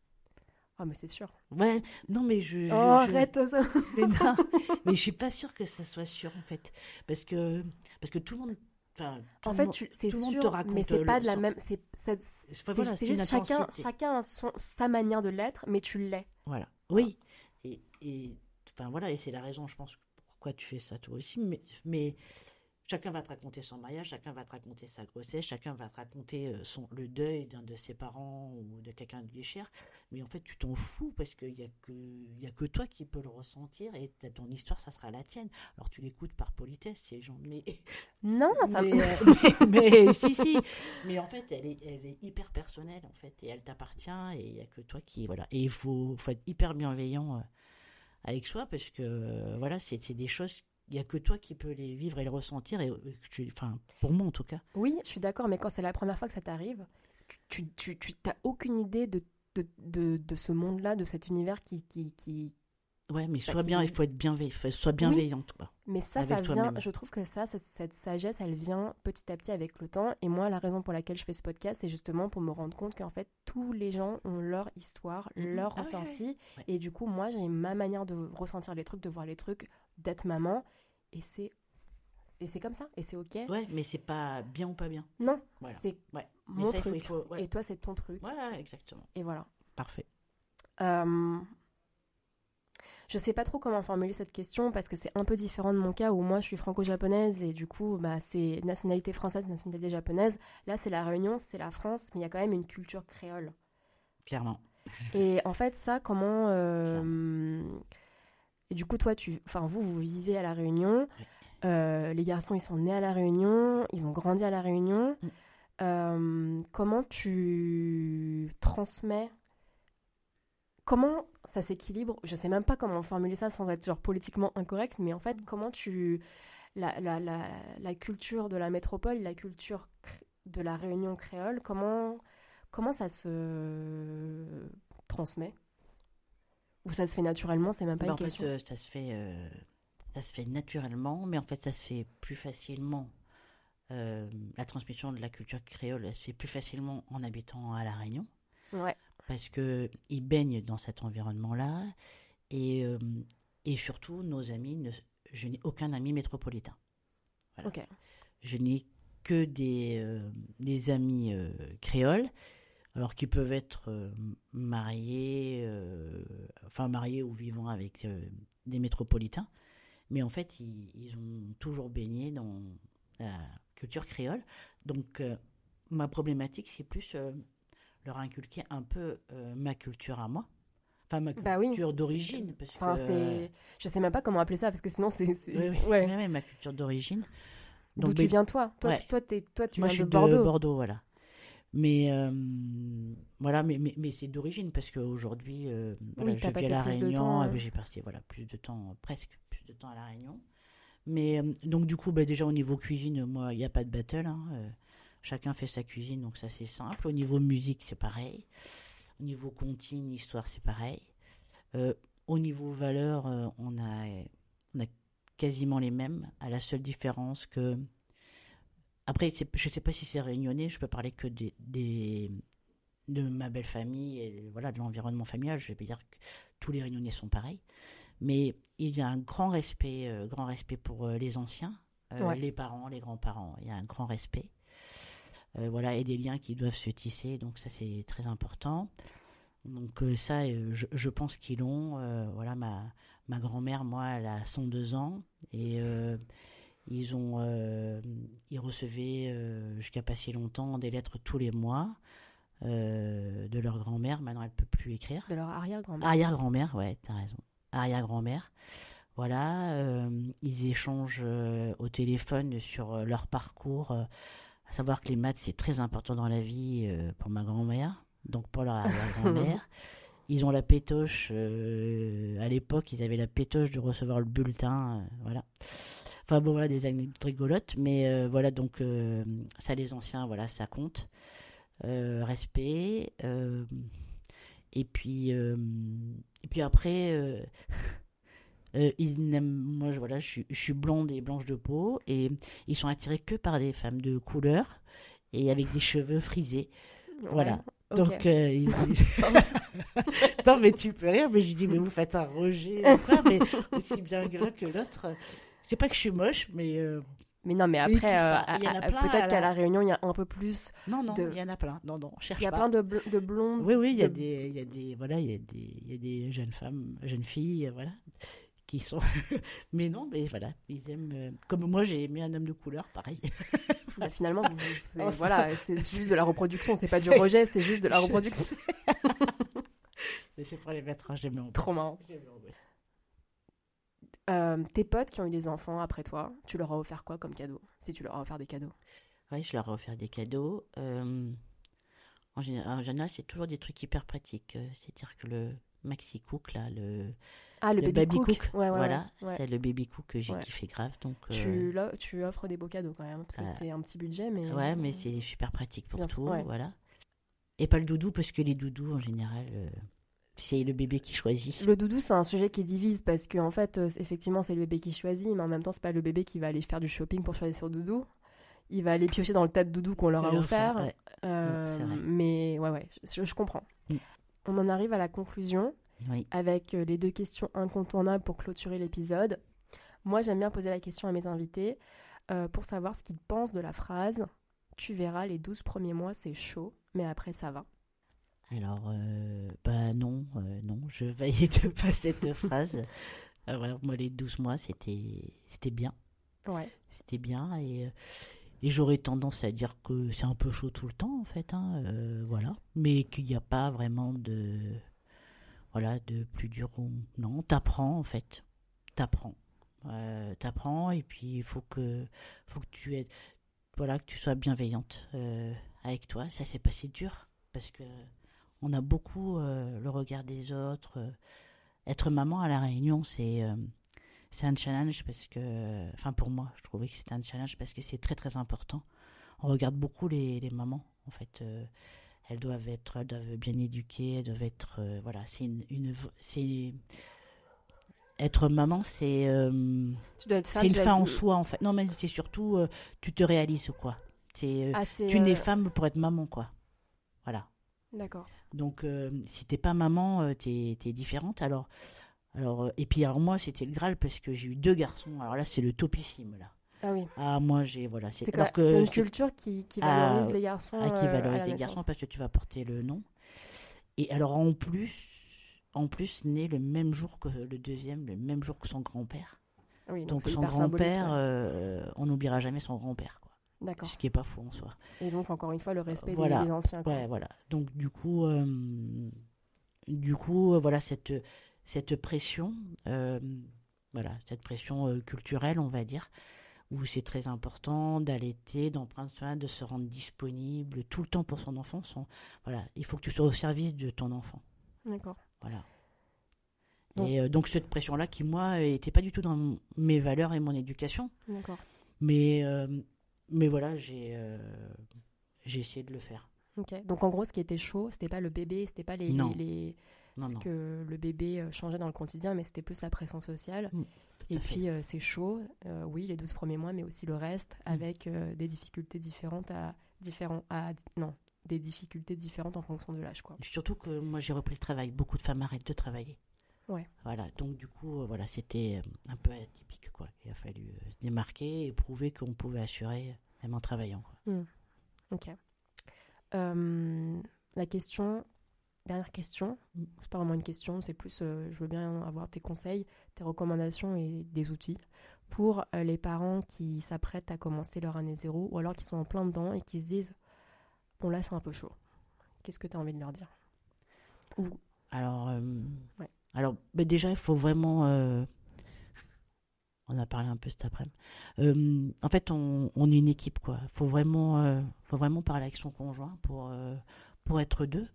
Ah, mais c'est sûr. Ouais, non, mais je. je- Oh, je- arrête ça. Mais, non, mais je suis pas sûre que ça soit sûr, en fait. Parce que, parce que tout le monde. Enfin, En fait, c'est sûr, mais c'est pas de la même. C'est voilà, juste chacun, chacun a son, sa manière de l'être, mais tu l'es. Voilà. Oui. Et, et enfin voilà, et c'est la raison, je pense, pourquoi tu fais ça toi aussi. Mais, mais chacun va te raconter son mariage, chacun va te raconter sa grossesse, chacun va te raconter euh, son, le deuil d'un de ses parents ou de quelqu'un de lui cher. Mais en fait, tu t'en fous parce qu'il n'y a, que- y a que toi qui peux le ressentir et ton histoire, ça sera la tienne. Alors tu l'écoutes par politesse, ces gens. Mais, Non, ça. mais, euh, mais- mais si, si. Mais en fait, elle est, elle est hyper personnelle, en fait, et elle t'appartient, et il n'y a que toi qui. Voilà. Et il faut, faut être hyper bienveillant euh, avec soi, parce que, voilà, c'est des choses. Il n'y a que toi qui peux les vivre et les ressentir, et, euh, tu- enfin, pour moi en tout cas. Oui, je suis d'accord, mais quand c'est la première fois que ça t'arrive, tu, tu, tu t'as aucune idée de, de, de, de ce monde-là, de cet univers qui, qui, qui... Ouais, mais sois bien, il faut être bienveillant, sois bienveillante, quoi. Mais ça, ça vient, je trouve que ça, ça- cette sagesse, elle vient petit à petit avec le temps. Et moi, la raison pour laquelle je fais ce podcast, c'est justement pour me rendre compte qu'en fait, tous les gens ont leur histoire, Mhm. leur Ah ouais, ressenti. ouais. Et du coup, moi, j'ai ma manière de ressentir les trucs, de voir les trucs, d'être maman. Et c'est et c'est comme ça. Et c'est OK. Ouais, mais c'est pas bien ou pas bien. Non, Voilà. c'est Ouais. Mon ça, il faut- truc. il faut- ouais. Et toi, c'est ton truc. Voilà, exactement. Et voilà. Parfait. Euh, Je sais pas trop comment formuler cette question parce que c'est un peu différent de mon cas où moi je suis franco-japonaise et du coup bah, c'est nationalité française, nationalité japonaise. Là c'est la Réunion, c'est la France, mais il y a quand même une culture créole. Clairement. Et en fait ça comment... euh, Et du coup toi, tu... enfin vous, vous vivez à la Réunion. Euh, les garçons ils sont nés à la Réunion, ils ont grandi à la Réunion. Mm. Euh, comment tu transmets comment ça s'équilibre Je sais même pas comment formuler ça sans être genre politiquement incorrect, mais en fait, comment tu la, la, la, la culture de la métropole, la culture de la Réunion créole, comment comment ça se transmet? Ou ça se fait naturellement C'est même pas Bah, une en fait, question. euh, ça se fait, euh, ça se fait naturellement, mais en fait, ça se fait plus facilement. euh, la transmission de la culture créole, elle se fait plus facilement en habitant à la Réunion, Ouais. Parce que ils baignent dans cet environnement-là, et euh, et surtout nos amis, ne- je n'ai aucun ami métropolitain. Voilà. Je n'ai que des, euh, des amis euh, créoles, alors qui peuvent être mariés, enfin mariés ou vivant avec des métropolitains, mais en fait, ils, ils ont toujours baigné dans la culture créole. Donc, ma problématique, c'est plus leur inculquer un peu euh, ma culture à moi, enfin ma Bah oui, culture d'origine, parce Enfin, que je sais même pas comment appeler ça parce que sinon c'est oui, oui, ouais. ma culture d'origine. D'où tu viens toi? Toi, ouais. tu- toi, t'es- toi tu Moi, viens je de suis Bordeaux. voilà. Mais euh, voilà, mais, mais, mais c'est d'origine parce qu'aujourd'hui, euh, voilà, Oui, je t'as vis à la Réunion, euh, hein. j'ai passé voilà plus de temps, presque plus de temps à la Réunion. Mais euh, donc du coup, bah, déjà au niveau cuisine, moi, il n'y a pas de battle. hein, chacun fait sa cuisine, donc ça c'est simple. Au niveau musique, c'est pareil. Au niveau comptine, histoire, c'est pareil. Euh, au niveau valeur, euh, on a on a quasiment les mêmes, à la seule différence que après, je ne sais pas si c'est réunionnais, je peux parler que des, des- de ma belle famille et voilà, de l'environnement familial. Je vais pas dire que tous les réunionnais sont pareils. Mais il y a un grand respect, euh, grand respect pour euh, les anciens, euh, Ouais. les parents, les grands-parents. Il y a un grand respect. Voilà, et des liens qui doivent se tisser. Donc ça, c'est très important. Donc ça, je, je, pense qu'ils l'ont. voilà, ma, ma grand-mère, moi, elle a 102 ans et ils ont, ils recevaient jusqu'à pas si longtemps des lettres tous les mois. de leur grand-mère. Maintenant, elle peut plus écrire. De leur arrière-grand-mère. Arrière-grand-mère, ouais, t'as raison. Arrière-grand-mère. Voilà, euh, ils échangent euh, au téléphone sur euh, leur parcours. Savoir que les maths, c'est très important dans la vie pour ma grand-mère, donc pour leur grand-mère. ils ont la pétoche, à l'époque, ils avaient la pétoche de recevoir le bulletin. voilà. Enfin bon, voilà, des anecdotes rigolotes. Mais voilà, donc ça, les anciens, voilà, ça compte. respect. et puis, et puis après. Euh, ils moi, voilà, je suis, je suis, blonde et blanche de peau, et ils sont attirés que par des femmes de couleur et avec des cheveux frisés. voilà. Donc, euh, non, mais tu peux rire, mais je dis, mais vous faites un rejet, frère, mais aussi bien que l'autre. C'est pas que je suis moche, mais. Euh, mais non, mais après, peut-être qu'à la Réunion, il y a un peu plus. Non, non, il y en a plein. Non, non, cherche Il y a plein de, de blondes. Oui, oui, il y a des, il y a des, voilà, il y a des, il y a des jeunes femmes, jeunes filles, voilà, qui sont. mais non, mais voilà, ils aiment. Euh, comme moi, j'ai aimé un homme de couleur, pareil. Bah, finalement, voilà, c'est juste de la reproduction, c'est pas du rejet, c'est juste de la reproduction. mais c'est pour les mettre, hein, j'aime Trop marrant. Euh, tes potes qui ont eu des enfants après toi, tu leur as offert quoi comme cadeau Si tu leur as offert des cadeaux? Oui, je leur ai offert des cadeaux. Euh, en, général, c'est toujours des trucs hyper pratiques. C'est-à-dire que le maxi cook, là, le, ah, le, baby, cook. voilà, c'est le baby cook que j'ai kiffé grave. Donc, tu, euh, tu offres des beaux cadeaux quand même, parce que c'est un petit budget. Mais... Ouais, mais c'est super pratique pour tout. Voilà. Et pas le doudou, parce que les doudous, en général, euh, c'est le bébé qui choisit. Le doudou, c'est un sujet qui divise, parce qu'en en fait, euh, effectivement, c'est le bébé qui choisit, mais en même temps, c'est pas le bébé qui va aller faire du shopping pour choisir son doudou. Il va aller piocher dans le tas de doudou qu'on leur a offert. mais ouais, ouais, je, comprends. Mm. On en arrive à la conclusion avec euh, les deux questions incontournables pour clôturer l'épisode. Moi, j'aime bien poser la question à mes invités euh, pour savoir ce qu'ils pensent de la phrase Tu verras, les 12 premiers mois, c'est chaud, mais après, ça va. Alors, euh, bah non, non, je valide pas cette phrase. Alors, moi, les 12 mois, c'était bien. Ouais. C'était bien et, et j'aurais tendance à dire que c'est un peu chaud tout le temps, en fait. Hein, voilà. Mais qu'il n'y a pas vraiment de voilà, de plus dur ou non, t'apprends en fait, t'apprends, euh, t'apprends et puis il faut que, faut que tu aies, voilà, que tu sois bienveillante euh, avec toi. Ça c'est pas si dur parce que on a beaucoup euh, le regard des autres. être maman à la Réunion, c'est c'est un challenge parce que, enfin pour moi, je trouvais que c'était un challenge parce que c'est très très important. On regarde beaucoup les mamans en fait elles doivent être, doivent bien éduquées, elles doivent être, euh, voilà, c'est une, c'est être maman, c'est euh, c'est une fin en soi en fait. Non, mais c'est surtout, euh, tu te réalises quoi. C'est, ah, tu n'es femme pour être maman quoi. Voilà. D'accord. Donc, si t'es pas maman, t'es es différente. Alors, alors, et puis alors moi, c'était le Graal parce que j'ai eu deux garçons. Alors là, c'est le topissime là. Ah oui. Ah, moi, j'ai. Voilà, c'est que, une culture qui, qui valorise les garçons. Ah, qui euh, valorise les garçons parce que tu vas porter le nom. Et alors, en plus, en plus, né le même jour que le deuxième, le même jour que son grand-père. Oui, donc, son grand-père, euh, on n'oubliera jamais son grand-père. D'accord. Ce qui n'est pas faux en soi. Et donc, encore une fois, le respect des, anciens. Quoi. Ouais, voilà. Donc, du coup, euh, du coup voilà, cette, cette pression, voilà, cette pression culturelle, on va dire, où c'est très important d'allaiter, d'en prendre soin, de se rendre disponible tout le temps pour son enfant. voilà, il faut que tu sois au service de ton enfant. D'accord. Voilà. Et euh, donc cette pression-là qui, moi, n'était pas du tout dans mes valeurs et mon éducation. D'accord. Mais, euh, mais voilà, j'ai euh, j'ai essayé de le faire. Ok. Donc en gros, ce qui était chaud, c'était pas le bébé, c'était pas les, les, ce que le bébé changeait dans le quotidien, mais c'était plus la pression sociale. Mm. Et puis euh, c'est chaud, euh, oui, les 12 premiers mois, mais aussi le reste, mm. avec euh, des difficultés différentes à, différents, à, non, des difficultés différentes en fonction de l'âge. Quoi. Surtout que moi j'ai repris le travail, beaucoup de femmes arrêtent de travailler. Ouais. Voilà, donc du coup, voilà, c'était un peu atypique. Quoi. Il a fallu se démarquer et prouver qu'on pouvait assurer même en travaillant. Quoi. Mm. Ok. La question, dernière question, c'est pas vraiment une question, c'est plus, euh, je veux bien avoir tes conseils, tes recommandations et des outils pour euh, les parents qui s'apprêtent à commencer leur année zéro ou alors qui sont en plein dedans et qui se disent, bon là c'est un peu chaud. Qu'est-ce que tu as envie de leur dire? Ou... Alors, ouais. alors bah, déjà, il faut vraiment on a parlé un peu cet après-midi. Euh, en fait, on, est une équipe, quoi. Faut vraiment, euh, faut vraiment parler avec son conjoint pour euh, pour être deux.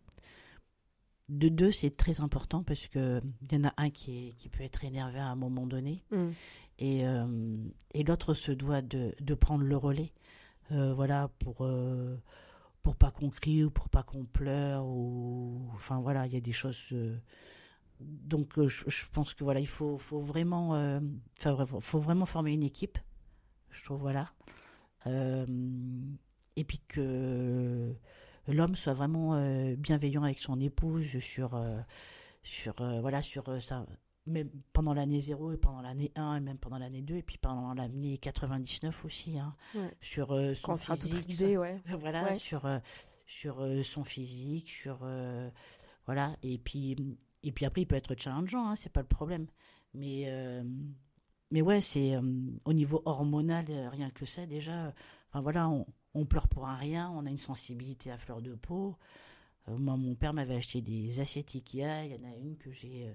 De deux, c'est très important parce que il y en a un qui, qui peut être énervé à un moment donné mm. et, et l'autre se doit de, de, prendre le relais. voilà pour pour pas qu'on crie ou pour pas qu'on pleure ou enfin voilà, il y a des choses donc euh, je, pense que voilà, il faut, faut vraiment, euh, faut vraiment former une équipe, je trouve voilà, euh, et puis que l'homme soit vraiment bienveillant avec son épouse sur, sur voilà, sur ça, même pendant l'année 0 et pendant l'année 1 et même pendant l'année 2 et puis pendant l'année 99 aussi, hein, sur son physique, ouais. voilà, sur sur son physique, sur voilà, et puis et puis après, il peut être challengeant, hein, c'est pas le problème. Mais, euh, mais ouais, c'est euh, au niveau hormonal, euh, rien que ça, déjà. Enfin voilà, on, on, pleure pour un rien, on a une sensibilité à fleur de peau. moi, mon père m'avait acheté des assiettes Ikea. Il y en a une que j'ai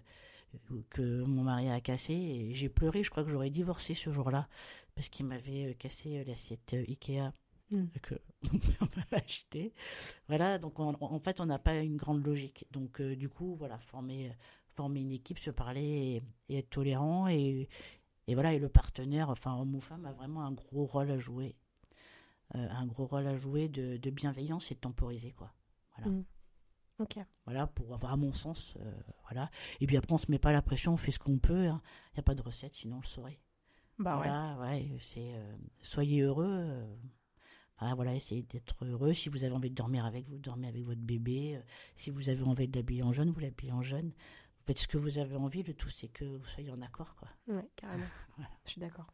que mon mari a cassée et j'ai pleuré. Je crois que j'aurais divorcé ce jour-là parce qu'il m'avait cassé l'assiette Ikea. Hmm. que mon père m'avait acheté. Voilà, donc en fait, on n'a pas une grande logique. Donc, euh, du coup, voilà, former, former une équipe, se parler et, être tolérant. Et, et, voilà, et le partenaire, enfin, homme ou femme, a vraiment un gros rôle à jouer. Euh, un gros rôle à jouer de, de, bienveillance et de temporiser, quoi. Voilà. Ok. Voilà, pour avoir, à mon sens, euh, voilà. Et puis après, on se met pas la pression, on fait ce qu'on peut. Il hein. n'y a pas de recette, sinon on le saurait. Bah voilà, ouais, ouais c'est soyez heureux. Ah, voilà, essayez d'être heureux. Si vous avez envie de dormir avec vous, dormez avec votre bébé. Euh, si vous avez envie de l'habiller en jeune, vous l'habillez en jeune. Vous faites ce que vous avez envie. Le tout, c'est que vous soyez en accord, quoi. Ouais, carrément. Je suis d'accord.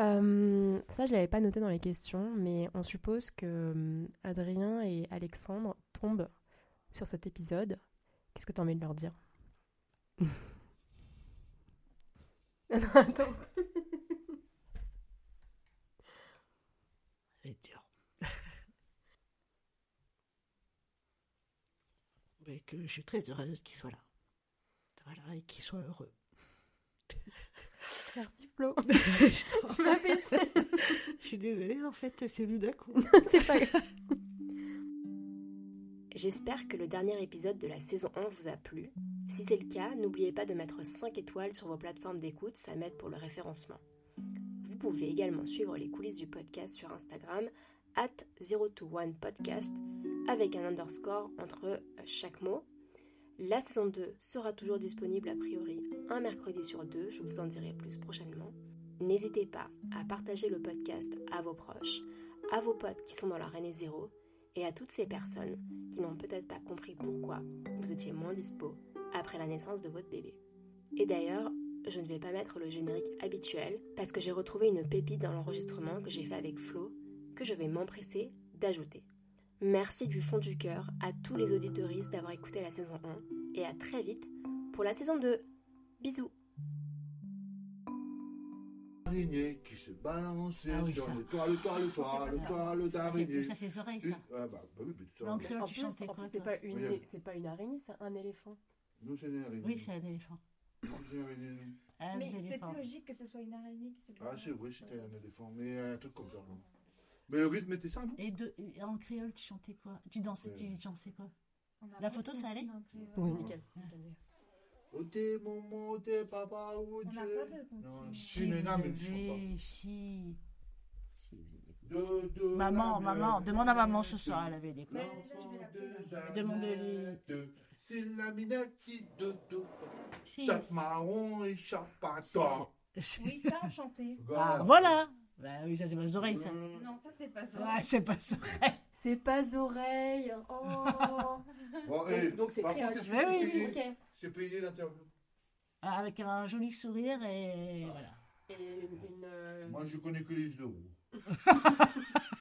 Euh, ça, je l'avais pas noté dans les questions, mais on suppose que euh, Adrien et Alexandre tombent sur cet épisode. Qu'est-ce que tu as envie de leur dire? Attends. que je suis très heureuse qu'il soit là. Voilà, et qu'il soit heureux. Merci Flo. tu m'as fait Je suis désolée, en fait, c'est coup. c'est pas J'espère que le dernier épisode de la saison 1 vous a plu. Si c'est le cas, n'oubliez pas de mettre 5 étoiles sur vos plateformes d'écoute, ça m'aide pour le référencement. Vous pouvez également suivre les coulisses du podcast sur Instagram, at 021 podcast avec un underscore entre chaque mot. La saison 2 sera toujours disponible a priori un mercredi sur deux, je vous en dirai plus prochainement. N'hésitez pas à partager le podcast à vos proches, à vos potes qui sont dans leur année zéro et à toutes ces personnes qui n'ont peut-être pas compris pourquoi vous étiez moins dispo après la naissance de votre bébé. Et d'ailleurs, je ne vais pas mettre le générique habituel parce que j'ai retrouvé une pépite dans l'enregistrement que j'ai fait avec Flo que je vais m'empresser d'ajouter. Merci du fond du cœur à tous les auditoristes d'avoir écouté la saison 1 et à très vite pour la saison 2. Bisous qui se balançait ah oui, sur ça. le toit, le toit, le toit, le toit, le d'araignée. Ça, c'est les oreilles, ça. Ah bah, bah oui, mais tu en créole, tu chantais quoi C'est pas, une, oui, c'est pas une araignée, c'est un éléphant. Non, c'est une araignée. Oui, c'est un éléphant. C'est une araignée. Un mais c'est plus logique que ce soit une araignée qui se balance. Ah, c'est vrai, c'était un éléphant, mais un truc comme ça. Non. Mais le rythme était simple. Et, de, et en créole, tu chantais quoi? Tu dansais, tu dansais quoi? La photo, ça allait? Oui, nickel. Où t'es maman, où t'es papa, où tu es Non, si, mais non, mais si. Maman, maman, demande à maman ce soir, elle avait des quoi. Demande-lui. C'est la minati de do. Chaque marron et chaque patin. Oui, ça, on chantait. Ah, voilà bah oui, ça c'est pas oreilles, ça. Non, ça c'est pas oreilles. Ouais, c'est pas oreilles. C'est pas oreilles. Oh. donc c'est créole. Mais oui, ok. C'est payé l'interview. Ah, avec un joli sourire et voilà. Et une, Moi je connais que les euros.